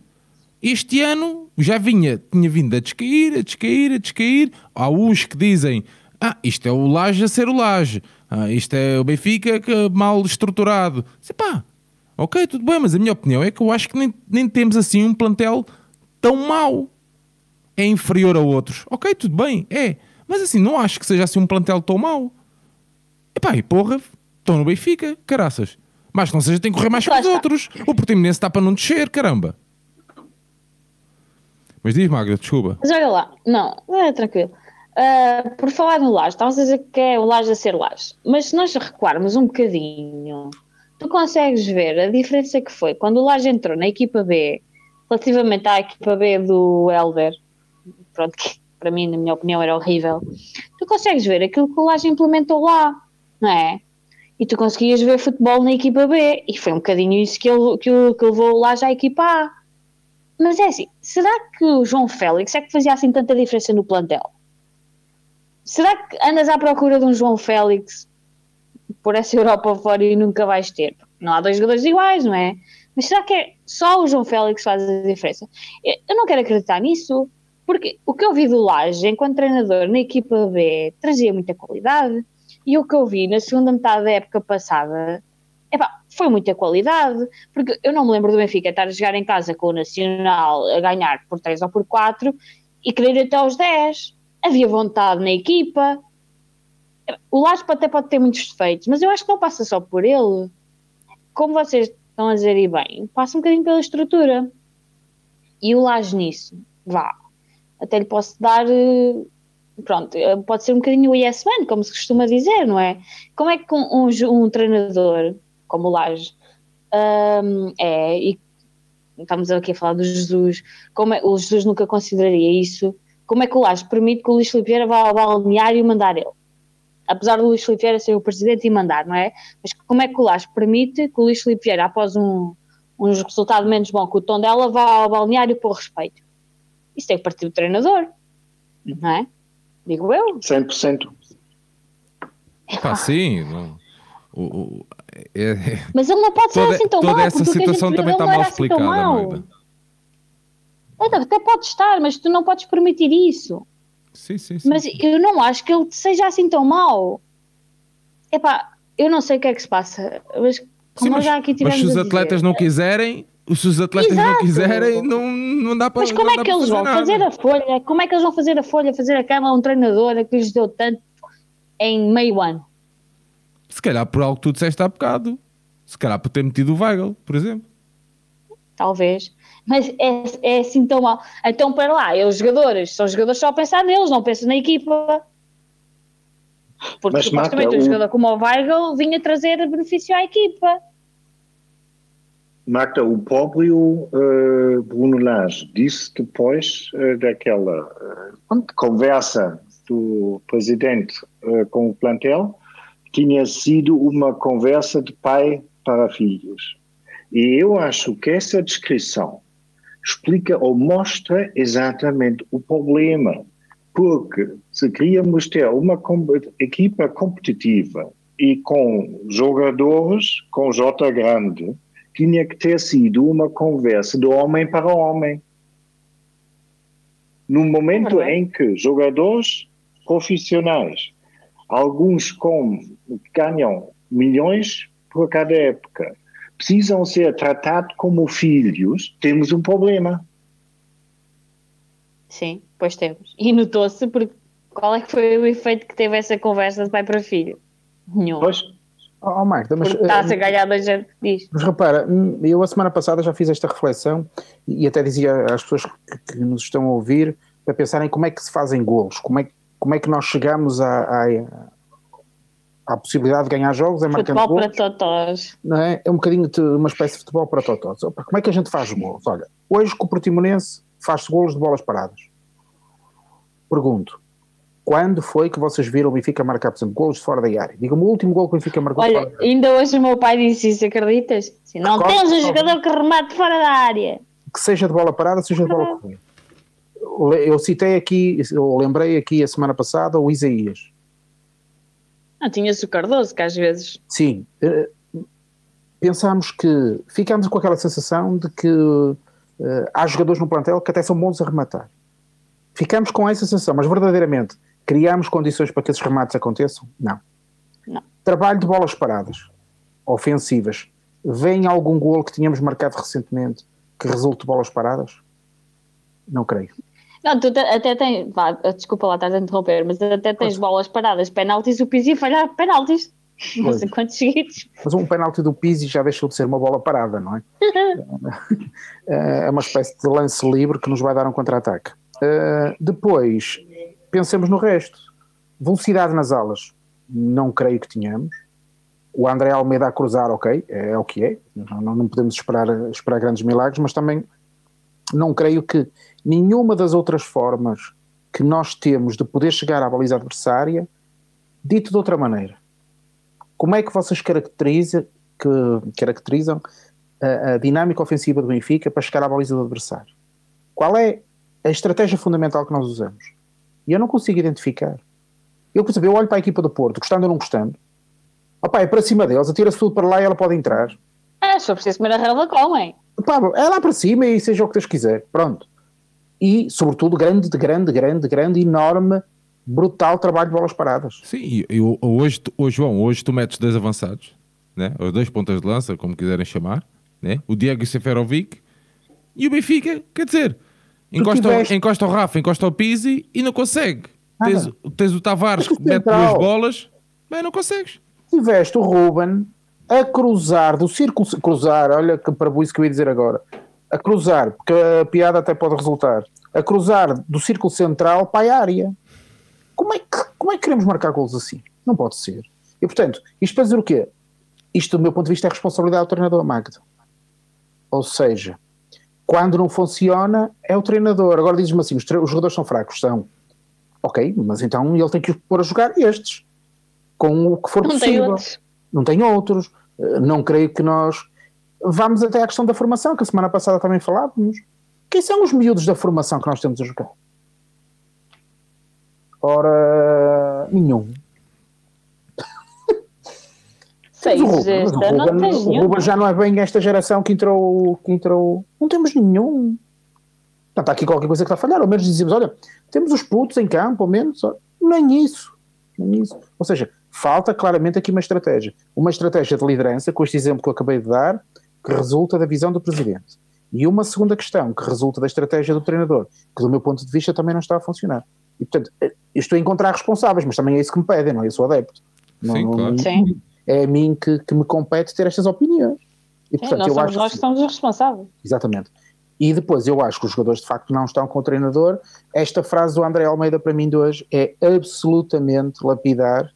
este ano já vinha, tinha vindo a descair, a descair, a descair. Há uns que dizem, ah, isto é o Laje a ser o Laje. Ah, isto é o Benfica que é mal estruturado. Sei pá, ok, tudo bem, mas a minha opinião é que eu acho que nem, nem temos assim um plantel tão mau. É inferior a outros. Ok, tudo bem, é. Mas assim, não acho que seja assim um plantel tão mau. Epá, e porra, estão no Benfica, caraças. Mas não seja, tem que correr mais que os outros. O Portimonense está para não descer, caramba. Mas diz, Magda, desculpa. Mas olha lá, não, é tranquilo. Uh, por falar no Laje, estamos a dizer que é o Laje a ser Laje, mas se nós recuarmos um bocadinho, tu consegues ver a diferença que foi quando o Laje entrou na equipa B, relativamente à equipa B do Elder, pronto, que para mim, na minha opinião, era horrível, tu consegues ver aquilo que o Laje implementou lá, não é? E tu conseguias ver futebol na equipa B, e foi um bocadinho isso que, ele, que, que levou o Laje à equipa A. Mas é assim, será que o João Félix é que fazia assim tanta diferença no plantel? será que andas à procura de um João Félix por essa Europa fora e nunca vais ter? Não há dois jogadores iguais, não é? Mas será que é só o João Félix faz a diferença? Eu não quero acreditar nisso, porque o que eu vi do Laje enquanto treinador na equipa B trazia muita qualidade e o que eu vi na segunda metade da época passada epá, foi muita qualidade, porque eu não me lembro do Benfica estar a jogar em casa com o Nacional a ganhar por 3 ou por 4 e querer até aos 10 havia vontade na equipa. O Lasco até pode ter muitos defeitos, mas eu acho que não passa só por ele. Como vocês estão a dizer e bem, passa um bocadinho pela estrutura. E o Laje nisso, vá. Até lhe posso dar uh, pronto, eh, pode ser um bocadinho o yes man, como se costuma dizer, não é? Como é que um, um, treinador como o Laje um, é, e estamos aqui a falar do Jesus, como é, o Jesus nunca consideraria isso, como é que o Laje permite que o Luís Filipe vá ao balneário e mandar ele? Apesar do Luís Filipe Vieira ser o presidente e mandar, não é? Mas como é que o Laje permite que o Luís Filipe Vieira, após um, um resultado menos bom que o tom dela, vá ao balneário por respeito? Isso tem que partir do treinador, não é? Digo eu. 100%. Pá, sim. Não. O, o, é, é, Mas ele não pode toda, ser assim tão toda mal. essa situação também está mal assim explicada, mal. Até pode estar, mas tu não podes permitir isso. Sim, sim, sim. Mas eu não acho que ele seja assim tão mau. Epá, eu não sei o que é que se passa. Mas como sim, mas, já aqui mas se os atletas dizer, não quiserem, se os atletas Exato. não quiserem, não, não dá para Mas como é que eles vão nada. fazer a folha? Como é que eles vão fazer a folha, fazer a cama a um treinador que lhes deu tanto em meio ano? Se calhar por algo que tu disseste há bocado. Se calhar por ter metido o Weigl, por exemplo. Talvez. Mas é, é assim tão mal. Então, para lá, os jogadores são jogadores só a pensar neles, não pensam na equipa. Porque Mas, supostamente Marta, um jogador como o Weigl vinha trazer benefício à equipa. Marta, o próprio uh, Bruno Lage disse depois uh, daquela uh, conversa do presidente com o plantel tinha sido uma conversa de pai para filhos. E eu acho que essa descrição explica ou mostra exatamente o problema. Porque se queríamos ter uma equipa competitiva e com jogadores com J grande, tinha que ter sido uma conversa de homem para homem. No momento em que jogadores profissionais, alguns com, ganham milhões por cada época, precisam ser tratados como filhos, temos um problema. Sim, pois temos. E notou-se porque qual é que foi o efeito que teve essa conversa de pai para filho? Nenhum. Pois, Oh, oh Magda, mas, está-se a ganhar dois disto. Mas repara, hum, eu a semana passada já fiz esta reflexão e até dizia às pessoas que, que nos estão a ouvir para pensarem como é que se fazem golos, como é, como é que nós chegamos à, à, à possibilidade de ganhar jogos, é marcando futebol para totós. Não é? é um bocadinho de uma espécie de futebol para totós. Como é que a gente faz golos? Olha, hoje com o Portimonense faz-se golos de bolas paradas. Pergunto, quando foi que vocês viram o Benfica marcar, por exemplo, golos de fora da área? Diga-me o último gol que o Benfica marcou Olha, ainda hoje o meu pai disse isso, acreditas? Se não Costa, tens um jogador que remate fora da área. Que seja de bola parada, seja de bola corrida. Eu citei aqui, eu lembrei aqui a semana passada o Isaías. Ah, tinha-se o Cardoso, que às vezes... Sim. Eh, pensámos que, ficámos com aquela sensação de que uh, há jogadores no plantel que até são bons a rematar. Ficamos com essa sensação, mas verdadeiramente Criamos condições para que esses remates aconteçam? Não. Não. Trabalho de bolas paradas, ofensivas. Vem algum golo que tínhamos marcado recentemente que resulte de bolas paradas? Não creio. Não, tu até tens, vá, desculpa lá estar a interromper, mas até tens bolas paradas, penaltis, o Pizzi falhar penaltis. Não sei quantos seguidos. Mas um penalti do Pizzi já deixou de ser uma bola parada, não é? <laughs> é uma espécie de lance livre que nos vai dar um contra-ataque. Uh, depois, pensemos no resto. Velocidade nas alas, não creio que tenhamos. O André Almeida a cruzar, ok, é, é o que é, não, não podemos esperar, esperar grandes milagres, mas também não creio que nenhuma das outras formas que nós temos de poder chegar à baliza adversária, dito de outra maneira. Como é que vocês caracterizam, que, caracterizam a, a dinâmica ofensiva do Benfica para chegar à baliza do adversário? Qual é a estratégia fundamental que nós usamos? E eu não consigo identificar. Eu, por eu olho para a equipa do Porto, gostando ou não gostando, opá, é para cima deles, atira-se tudo para lá e ela pode entrar. É, só preciso comer a relva, comem. Opá, é lá para cima e seja o que Deus quiser, pronto. E, sobretudo, grande, grande, grande, grande, enorme, brutal trabalho de bolas paradas. Sim, eu, hoje, hoje, João, hoje tu metes dois avançados, né? ou dois pontas de lança, como quiserem chamar, né? o Diego Seferovic e o Benfica, quer dizer, Encosta, tiveste... encosta o Rafa, encosta o Pizzi e não consegue. Tens, tens, o Tavares que mete duas bolas, mas não consegues. Tiveste o Ruben a cruzar do círculo, cruzar, olha que para isso que eu ia dizer agora, a cruzar, porque a piada até pode resultar, a cruzar do círculo central para a área. Como é, que, como é que queremos marcar golos assim? Não pode ser. E portanto, isto para dizer o quê? Isto, do meu ponto de vista, é responsabilidade do treinador Magda. Ou seja, quando não funciona, é o treinador. Agora diz-me assim: os, os, jogadores são fracos, são. Ok, mas então ele tem que pôr a jogar estes, com o que for não possível. Tem não tem outros. Não creio que nós. Vamos até à questão da formação, que a semana passada também falávamos. Quem são os miúdos da formação que nós temos a jogar? Ora, nenhum. <laughs> Seis, o Ruben, o Ruben, o Ruben já não é bem esta geração que entrou, que entrou. Não temos nenhum. Não, está aqui qualquer coisa que está a falhar. Ao menos dizíamos: olha, temos os putos em campo, ao menos. Nem isso. Nem isso. Ou seja, falta claramente aqui uma estratégia. Uma estratégia de liderança, com este exemplo que eu acabei de dar, que resulta da visão do presidente. E uma segunda questão, que resulta da estratégia do treinador, que do meu ponto de vista também não está a funcionar. E portanto, eu estou a encontrar responsáveis, mas também é isso que me pedem, não é? Eu sou adepto. Sim, não, claro. não, Sim. é a mim que, que, me compete ter estas opiniões. E, portanto, nós, eu somos, acho nós que somos os responsáveis. Exatamente. E depois eu acho que os jogadores de facto não estão com o treinador. Esta frase do André Almeida para mim de hoje é absolutamente lapidar.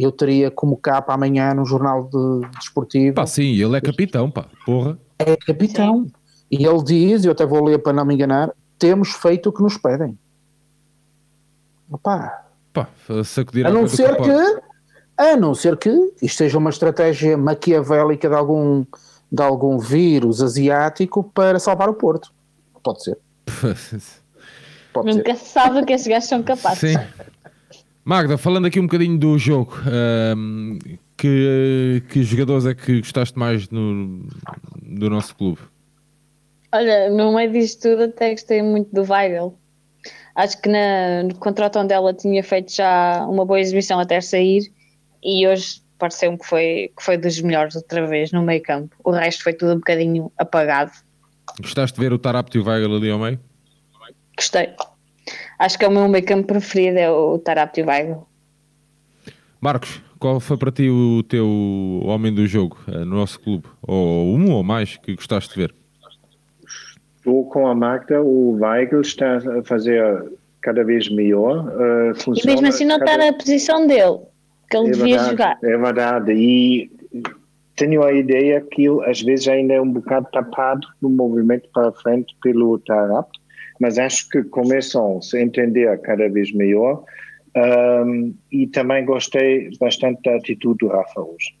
Eu teria como capa amanhã no jornal de, desportivo. Pá, sim, ele é capitão, pá, porra. É capitão. Sim. E ele diz, eu até vou ler para não me enganar, temos feito o que nos pedem. Opa. Pá, sacudir a não ser que, a não ser que isto seja uma estratégia maquiavélica de algum, de algum vírus asiático para salvar o Porto. Pode ser. <laughs> Pode Nunca ser. se sabe que esses gajos são capazes. Sim. Magda, falando aqui um bocadinho do jogo, um, que, que jogadores é que gostaste mais no, do nosso clube? Olha, no meio disto tudo até gostei muito do Weigl. Acho que na, no contrato onde ela tinha feito já uma boa exibição até sair e hoje pareceu-me que foi, que foi dos melhores outra vez no meio campo. O resto foi tudo um bocadinho apagado. Gostaste de ver o Tarapto e o Weigl ali ao meio? Gostei. Acho que é o meu meio campo preferido é o Tarapto e o Weigl. Marcos, qual foi para ti o teu homem do jogo no nosso clube? Ou um ou mais que gostaste de ver? Estou com a Magda, o Weigl está a fazer cada vez melhor. Uh, e mesmo assim não cada... está na posição dele, que ele é devia verdade, jogar. É verdade, e tenho a ideia que ele às vezes ainda é um bocado tapado no movimento para frente pelo Tarap, mas acho que começam -se a entender cada vez melhor. Um, e também gostei bastante da atitude do Rafa hoje.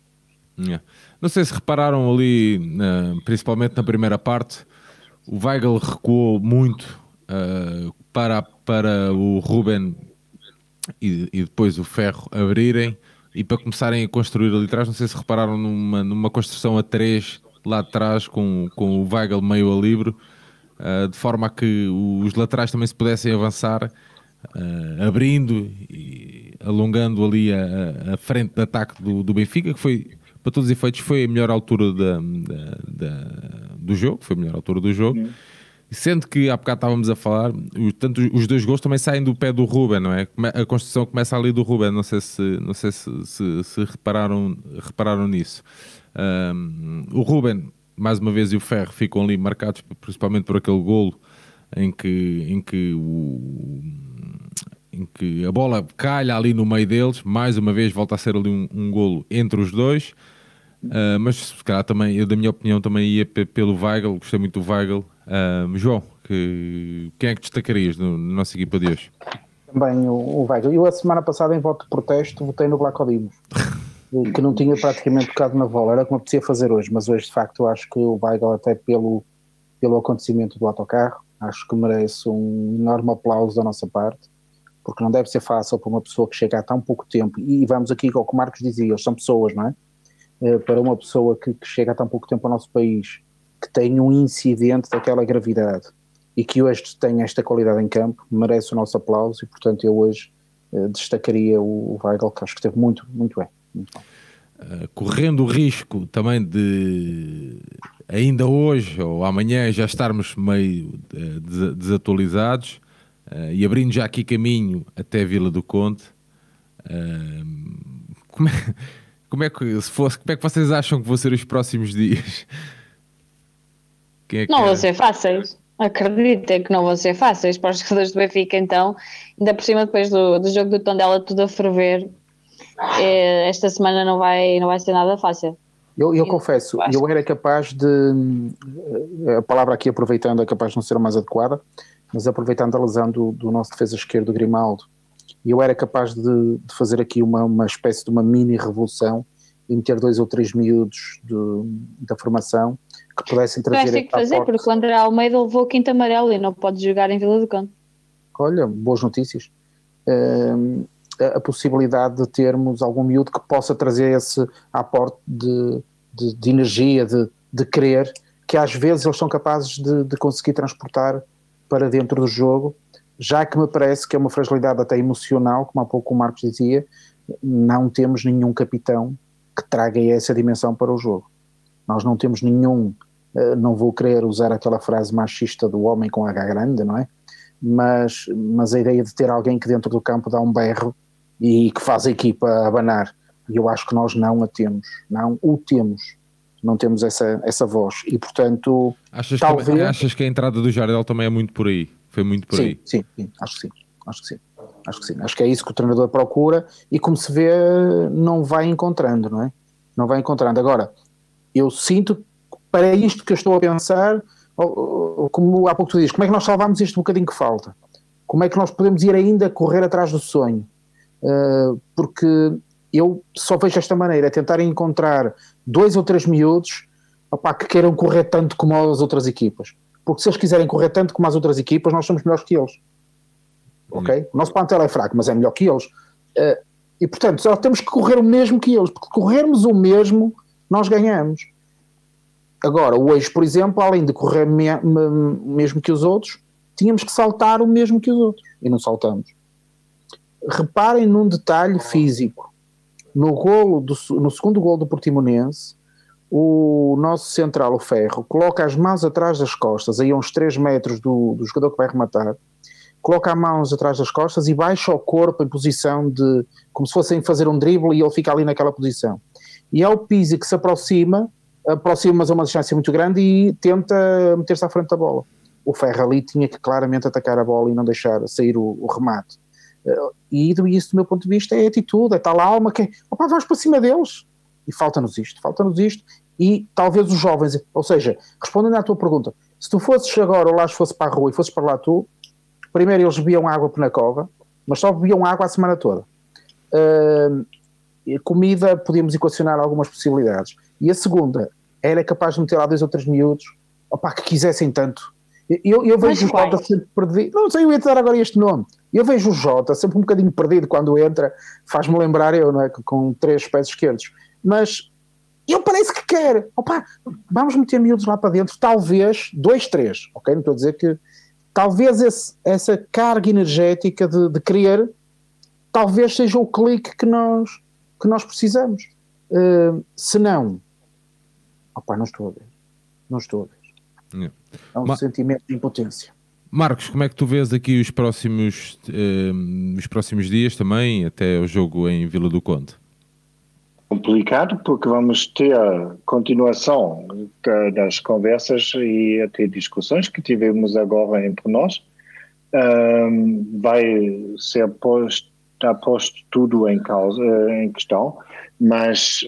Yeah. Não sei se repararam ali, principalmente na primeira parte, o Weigl recuou muito uh, para, para o Ruben e, e, depois o Ferro abrirem e para começarem a construir ali atrás. Não sei se repararam numa, numa construção a três lá atrás com, com o Weigl meio a livre, uh, de forma a que os laterais também se pudessem avançar uh, abrindo e alongando ali a, a frente de ataque do, do, Benfica, que foi, para todos os efeitos, foi a melhor altura da, da, da, do jogo, foi a melhor altura do jogo. Uhum. Sendo que há bocado estávamos a falar, tanto os dois gols também saem do pé do Ruben, não é? A construção começa ali do Ruben, não sei se, não sei se, se, se repararam, repararam nisso. Um, o Ruben, mais uma vez, e o Ferro ficam ali marcados principalmente por aquele golo em que, em que o em que a bola calha ali no meio deles, mais uma vez volta a ser ali um, um golo entre os dois, uh, mas se calhar também, eu da minha opinião também ia pelo Weigl, gostei muito do Weigl. Uh, João, que, quem é que destacarias no, na nossa equipa de hoje? Também o, o Weigl. Eu a semana passada em voto de protesto votei no Blacodimos, <laughs> que não tinha praticamente tocado na bola, era como podia fazer hoje, mas hoje de facto acho que o Weigl até pelo, pelo acontecimento do autocarro, acho que merece um enorme aplauso da nossa parte porque não deve ser fácil para uma pessoa que chega há tão pouco tempo, e vamos aqui ao que o Marcos dizia, eles são pessoas, não é? Eh, para uma pessoa que, que chega há tão pouco tempo ao nosso país, que tem um incidente daquela gravidade e que hoje tem esta qualidade em campo, merece o nosso aplauso e, portanto, eu hoje uh, destacaria o Weigl, que acho que esteve muito, muito bem. Uh, correndo o risco também de ainda hoje ou amanhã já estarmos meio uh, desatualizados, Uh, e abrindo já aqui caminho até Vila do Conde, uh, como, é, como, é, que se fosse, como é que vocês acham que vão ser os próximos dias? É não vão ser fáceis. Acredita que não vão ser fáceis para os jogadores do Benfica, então, ainda por cima depois do, do jogo do Tondela tudo a ferver, esta semana não vai, não vai ser nada fácil. Eu, eu confesso, eu era capaz de, eh, a palavra aqui aproveitando é capaz de não ser a mais adequada, mas aproveitando a lesão do, do nosso defesa esquerdo, Grimaldo, eu era capaz de, de, fazer aqui uma, uma espécie de uma mini revolução e meter dois ou três miúdos de, da formação que pudessem trazer. Vai ter que fazer, porque o André Almeida levou o quinto amarelo e não pode jogar em Vila do Conde. Olha, boas notícias. Uh, a, possibilidade de termos algum miúdo que possa trazer esse aporte de, de, de energia, de, de querer, que às vezes eles são capazes de, de conseguir transportar para dentro do jogo, já que me parece que é uma fragilidade até emocional, como há pouco o Marcos dizia, não temos nenhum capitão que traga essa dimensão para o jogo. Nós não temos nenhum, eh, não vou querer usar aquela frase machista do homem com H grande, não é? Mas, mas a ideia de ter alguém que dentro do campo dá um berro e que faz a equipa abanar, e eu acho que nós não a temos, não o temos, não temos essa, essa voz, e portanto achas, talvez... que, achas que a entrada do Jardel também é muito por aí? Foi muito por sim, aí? Sim, sim, acho que sim, acho que sim. Acho que sim. Acho que é isso que o treinador procura e, como se vê, não vai encontrando, não é? Não vai encontrando. Agora, eu sinto para isto que eu estou a pensar, como há pouco tu dizes, como é que nós salvamos este bocadinho que falta? Como é que nós podemos ir ainda correr atrás do sonho? Uh, porque eu só vejo esta maneira, é tentar encontrar dois ou três miúdos opá, que queiram correr tanto como as outras equipas. Porque se eles quiserem correr tanto como as outras equipas, nós somos melhores que eles ok? O nosso plantel é fraco, mas é melhor que eles. Uh, e portanto, só temos que correr o mesmo que eles, porque corrermos o mesmo, nós ganhamos. Agora, hoje, por exemplo, além de correr me me mesmo que os outros, tínhamos que saltar o mesmo que os outros, e não saltamos. Reparem num detalhe físico. No, golo do, no segundo gol do Portimonense, o nosso central, o Ferro, coloca as mãos atrás das costas, aí a uns 3 metros do, do jogador que vai rematar, coloca as mãos atrás das costas e baixa o corpo em posição de, como se fossem fazer um drible e ele fica ali naquela posição. E é o Pizzi que se aproxima, aproxima-se a uma distância muito grande e tenta meter-se à frente da bola. O Ferro ali tinha que claramente atacar a bola e não deixar sair o, o remate. E isso, do meu ponto de vista, é atitude, é tal alma que é, opa, vamos para cima deles. E falta-nos isto, falta-nos isto. E talvez os jovens, ou seja, respondendo à tua pergunta, se tu fosses agora ou lá fosse para a rua e fosses para lá tu, Primeiro, eles bebiam água na cova, mas só bebiam água a semana toda. Uh, comida, podíamos equacionar algumas possibilidades. E a segunda, era capaz de meter lá dois ou três miúdos opa, que quisessem tanto. Eu, eu vejo o Jota sempre perdido. Não sei, eu ia te dar agora este nome. Eu vejo o Jota sempre um bocadinho perdido quando entra, faz-me lembrar eu, não é? Com três pés esquerdos. Mas ele parece que quer. Opa, vamos meter miúdos lá para dentro, talvez dois, três, ok? Não estou a dizer que talvez esse, essa carga energética de, de querer, talvez seja o clique que nós, que nós precisamos. Uh, se não, opa, não estou a ver. Não estou a ver. É, é um Ma sentimento de impotência. Marcos, como é que tu vês aqui os próximos, uh, os próximos dias também, até o jogo em Vila do Conde? complicado porque vamos ter a continuação das conversas e até discussões que tivemos agora entre nós. Um, vai ser posto, está posto tudo em, causa, em questão, mas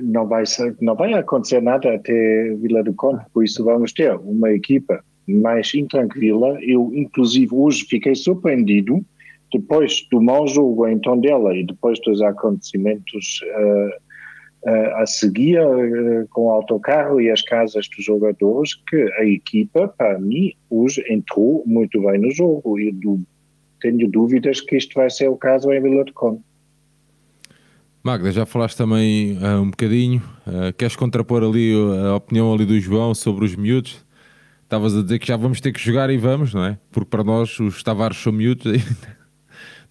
não vai, ser, não vai acontecer nada até Vila do Conde, por isso vamos ter uma equipa mais intranquila. Eu, inclusive, hoje fiquei surpreendido depois do mau jogo em Tondela e depois dos acontecimentos uh, uh, a seguir uh, com o autocarro e as casas dos jogadores, que a equipa, para mim, hoje entrou muito bem no jogo e do, tenho dúvidas que isto vai ser o caso em Vila de Conde. Magda, já falaste também uh, um bocadinho. Uh, queres contrapor ali a opinião ali do João sobre os miúdos? Estavas a dizer que já vamos ter que jogar e vamos, não é? Porque para nós os Tavares são miúdos. <laughs>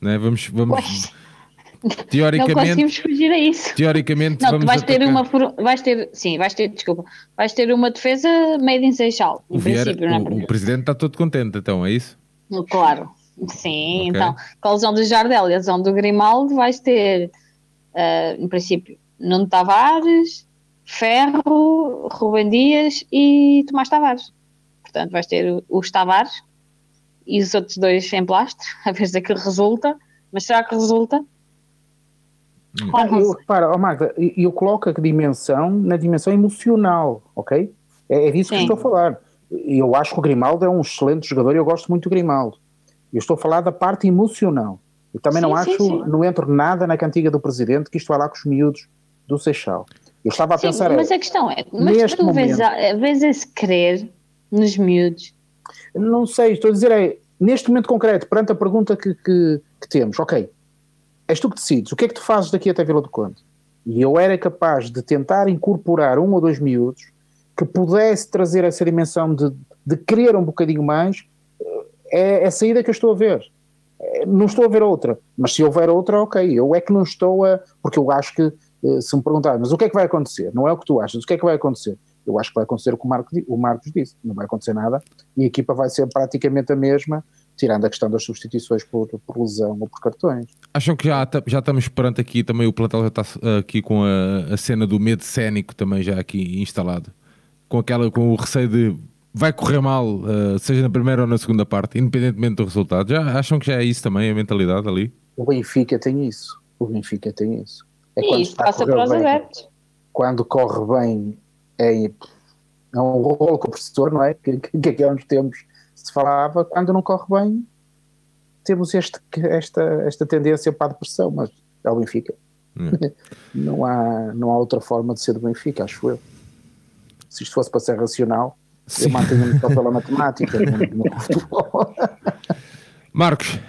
Não é? Vamos, vamos teoricamente, não conseguimos fugir a isso. Teoricamente, não, vamos vais ter uma, vais ter, sim, vais ter, desculpa, vais ter uma defesa made in Seixal, o, Vieira, não é o, o presidente está todo contente, então, é isso? Claro, sim, okay. então, com a lesão do Jardel e a lesão do Grimaldo, vais ter, uh, em princípio, Nuno Tavares, Ferro, Rubem Dias e Tomás Tavares. portanto vais ter os Tavares e os outros dois em plástico, <laughs> a ver se aquilo resulta, mas será que resulta? Ah, eu, para, oh Magda, eu coloco a dimensão na dimensão emocional, ok? É, é disso Sim. que estou a falar. Eu acho que o Grimaldo é um excelente jogador e eu gosto muito do Grimaldo. Eu estou a falar da parte emocional. Eu também sim, não acho, sim, não entro nada na cantiga do presidente que isto vai lá com os miúdos do Seixal. Eu estava a sim, pensar. Mas é, a questão é, mas tu vês, vês esse querer nos miúdos? Não sei, estou a dizer, é, neste momento concreto, perante a pergunta que, que, que temos, ok, és tu que decides, o que é que tu fazes daqui até Vila do Conde? E eu era capaz de tentar incorporar um ou dois miúdos que pudesse trazer essa dimensão de, de querer um bocadinho mais, é, é a saída que eu estou a ver. Não estou a ver outra, mas se houver outra, ok, eu é que não estou a. Porque eu acho que, eh, se me perguntar, mas o que é que vai acontecer? Não é o que tu achas, o que é que vai acontecer? Eu acho que vai acontecer o que o Marcos, o Marcos disse, não vai acontecer nada e a equipa vai ser praticamente a mesma, tirando a questão das substituições por, por lesão ou por cartões. Acham que já, já estamos perante aqui também, o plantel já está aqui com a, a cena do medo cénico também já aqui instalado? Com, aquela, com o receio de vai correr mal, uh, seja na primeira ou na segunda parte, independentemente do resultado. Já acham que já é isso também, a mentalidade ali? O Benfica tem isso. O Benfica tem isso. É e isso passa para os adeptos. Quando corre bem, é, é um rolo compressor, não é? Que, que, que aqui há uns tempos se falava. Quando não corre bem, temos este, esta, esta tendência para a depressão, mas é o Benfica. É. <laughs> não, há, não há outra forma de ser do Benfica, acho eu. Se isto fosse para ser racional, Sim. Eu mantenho-me só pela <laughs> matemática no, futebol. Marcos,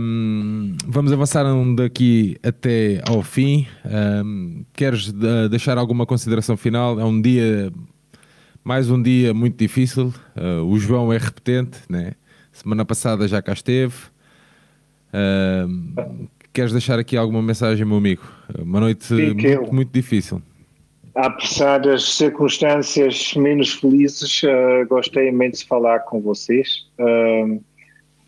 um, vamos avançar daqui até ao fim. Um, queres deixar alguma consideração final? É um dia, mais um dia muito difícil. Uh, o João é repetente, né? Semana passada já cá esteve. Uh, queres deixar aqui alguma mensagem, meu amigo? Uma noite muito, muito difícil apesar das circunstâncias menos felizes, uh, gostei imenso de falar com vocês. Uh,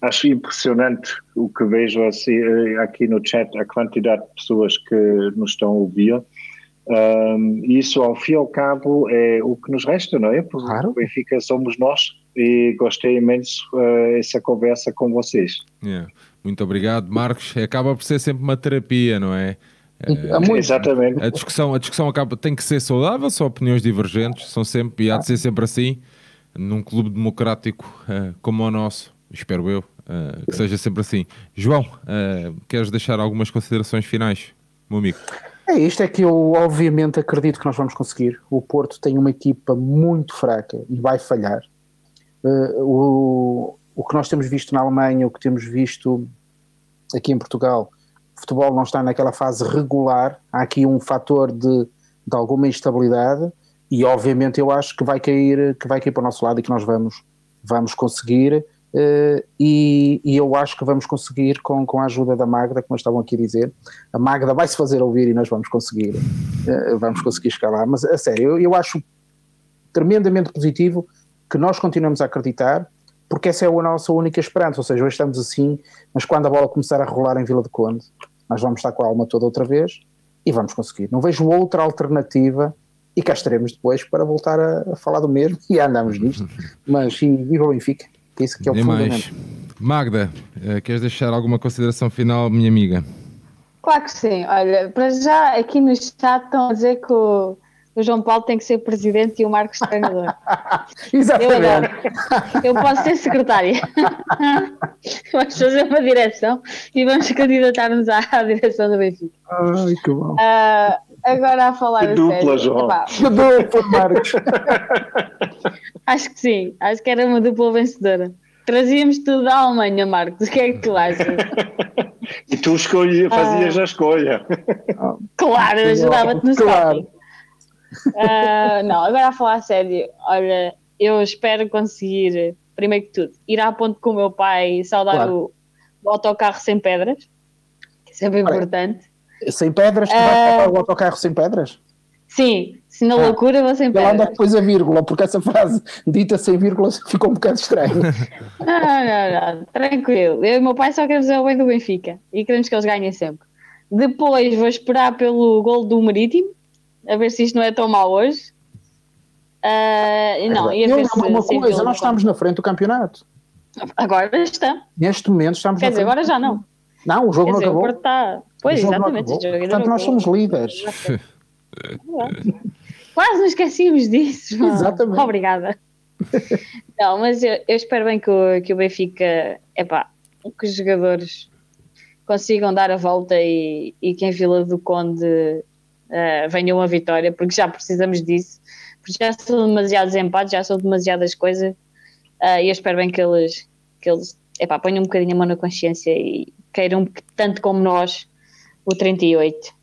acho impressionante o que vejo assim, eh, aqui no chat, a quantidade de pessoas que nos estão a ouvir. Um, isso, ao fim e ao cabo, é o que nos resta, não é? Porque claro. o Benfica somos nós e gostei imenso uh, essa conversa com vocês. Yeah. Muito obrigado, Marcos. Acaba por ser sempre uma terapia, não é? É, Exatamente. A discussão, a discussão acaba, tem que ser saudável, são opiniões divergentes, são sempre, e há de ser sempre assim, num clube democrático uh, como o nosso, espero eu, uh, que seja sempre assim. João, uh, queres deixar algumas considerações finais, meu amigo? É isto, é que eu obviamente acredito que nós vamos conseguir. O Porto tem uma equipa muito fraca e vai falhar. o, o que nós temos visto na Alemanha, o que temos visto aqui em Portugal, futebol não está naquela fase regular, há aqui um fator de, de alguma instabilidade e obviamente eu acho que vai cair, que vai cair para o nosso lado e que nós vamos, vamos conseguir uh, e, e, eu acho que vamos conseguir com, com a ajuda da Magda, como estavam aqui a dizer, a Magda vai se fazer ouvir e nós vamos conseguir, uh, vamos conseguir lá, mas a sério, eu, eu acho tremendamente positivo que nós continuamos a acreditar porque essa é a nossa única esperança, ou seja, hoje estamos assim, mas quando a bola começar a rolar em Vila de Conde, nós vamos estar com a alma toda outra vez e vamos conseguir. Não vejo outra alternativa e cá estaremos depois para voltar a, a falar do mesmo <laughs> e andamos nisto. Mas e viva o Benfica, que é isso que é o fundamento. Magda, eh, queres deixar alguma consideração final, minha amiga? Claro que sim. Olha, para já aqui no chat estão a dizer que o o João Paulo tem que ser presidente e o Marcos treinador. <laughs> Exatamente. Eu, eu, posso ser secretária. <laughs> vamos fazer uma direção e vamos candidatar-nos à, à, <laughs> direção do Benfica. Ai, que bom. Uh, agora a falar que a dupla, sério. João. Que dupla, Marcos. acho que sim, acho que era uma dupla vencedora. Trazíamos tudo da Alemanha, Marcos. O que é que tu achas? e tu escolhi, fazias ah. a escolha. Claro, ajudava-te no claro. Uh, não, agora a falar a sério, olha, eu espero conseguir, primeiro que tudo, ir à ponte com o meu pai e saudar claro. o, o, autocarro sem pedras, que é sempre Olha, importante. Sem pedras? Tu uh, vais o autocarro sem pedras? Sim, se na ah, loucura vou sem pedras. Ela anda depois a vírgula, porque essa frase dita sem vírgula <laughs> ficou um bocado estranho. não, não, não, tranquilo. Eu e o meu pai só queremos o bem do Benfica e queremos que eles ganhem sempre. Depois vou esperar pelo gol do Marítimo a ver se isto não é tão mal hoje. Uh, não, ia ver se- uma coisa, nós estamos na frente do campeonato. Agora está. Neste momento estamos Quer na dizer, agora já não. Não, o jogo Quer não dizer, o acabou. Porto está. Pois, O jogo exatamente. acabou. o jogo ainda Portanto, nós somos líderes. <laughs> Quase nos esquecíamos disso. Exatamente. Obrigada. Não, mas eu, eu espero bem que o, que o Benfica, epá, que os jogadores consigam dar a volta e, e que em Vila do Conde eh, venha uma vitória, porque já precisamos disso. Porque já são demasiados empates, já são demasiadas coisas. eh, e eu espero bem que eles, que eles epá, ponham um bocadinho a mão na consciência e queiram tanto como nós o 38.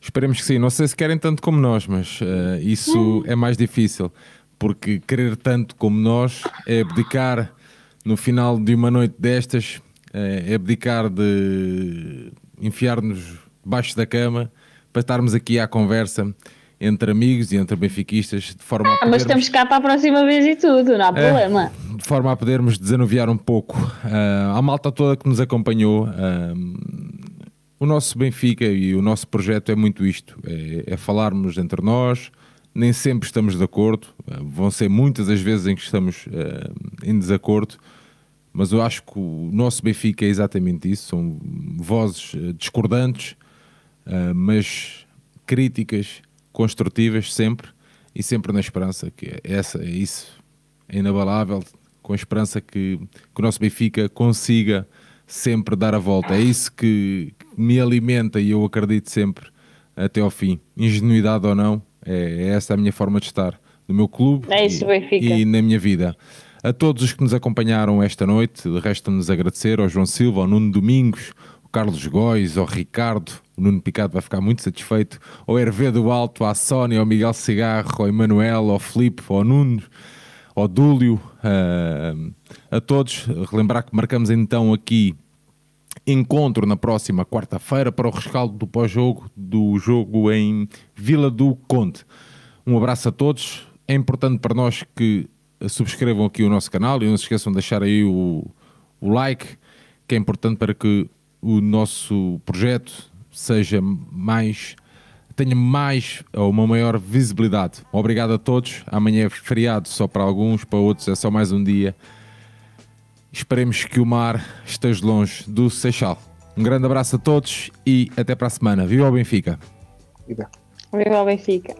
Esperemos que sim. Não sei se querem tanto como nós, mas eh, isso é mais difícil. Porque querer tanto como nós é abdicar no final de uma noite destas, é abdicar de enfiar-nos debaixo da cama para estarmos aqui à conversa entre amigos e entre benfiquistas de forma a Ah, mas podermos- estamos cá para a próxima vez e tudo, não há É. problema. de forma a podermos desanuviar um pouco ah, à malta toda que nos acompanhou. ah, o nosso Benfica e o nosso projeto é muito isto: é, é falarmos entre nós. Nem sempre estamos de acordo, ah, vão ser muitas as vezes em que estamos ah, em desacordo, mas eu acho que o nosso Benfica é exatamente isso: são vozes discordantes, ah, mas críticas construtivas sempre e sempre na esperança que essa é isso é inabalável com a esperança que, que o nosso Benfica consiga sempre dar a volta. É isso que, me alimenta e eu acredito sempre até ao fim. Ingenuidade ou não é, é essa a minha forma de estar no meu clube É isso, e, e na minha vida. A todos os que nos acompanharam esta noite resta-nos agradecer ao João Silva, ao Nuno Domingos o Carlos Góis, ao Ricardo, Nuno Picado vai ficar muito satisfeito, ao Hervé do Alto, à Sónia, ao Miguel Cigarro, ao Emanuel, ao Filipe, ao Nuno, ao Dúlio, ah, a todos. Relembrar que marcamos então aqui encontro na próxima quarta-feira para o rescaldo do pós-jogo do jogo em Vila do Conde. Um abraço a todos. É importante para nós que subscrevam aqui o nosso canal e não se esqueçam de deixar aí o, o like, que é importante para que o nosso projeto seja mais tenha mais ou uma maior visibilidade. Obrigado a todos. Amanhã é feriado só para alguns, para outros é só mais um dia. Esperemos que o mar esteja longe do Seixal. Um grande abraço a todos e até para a semana. Viva o Benfica! Viva. Viva o Benfica.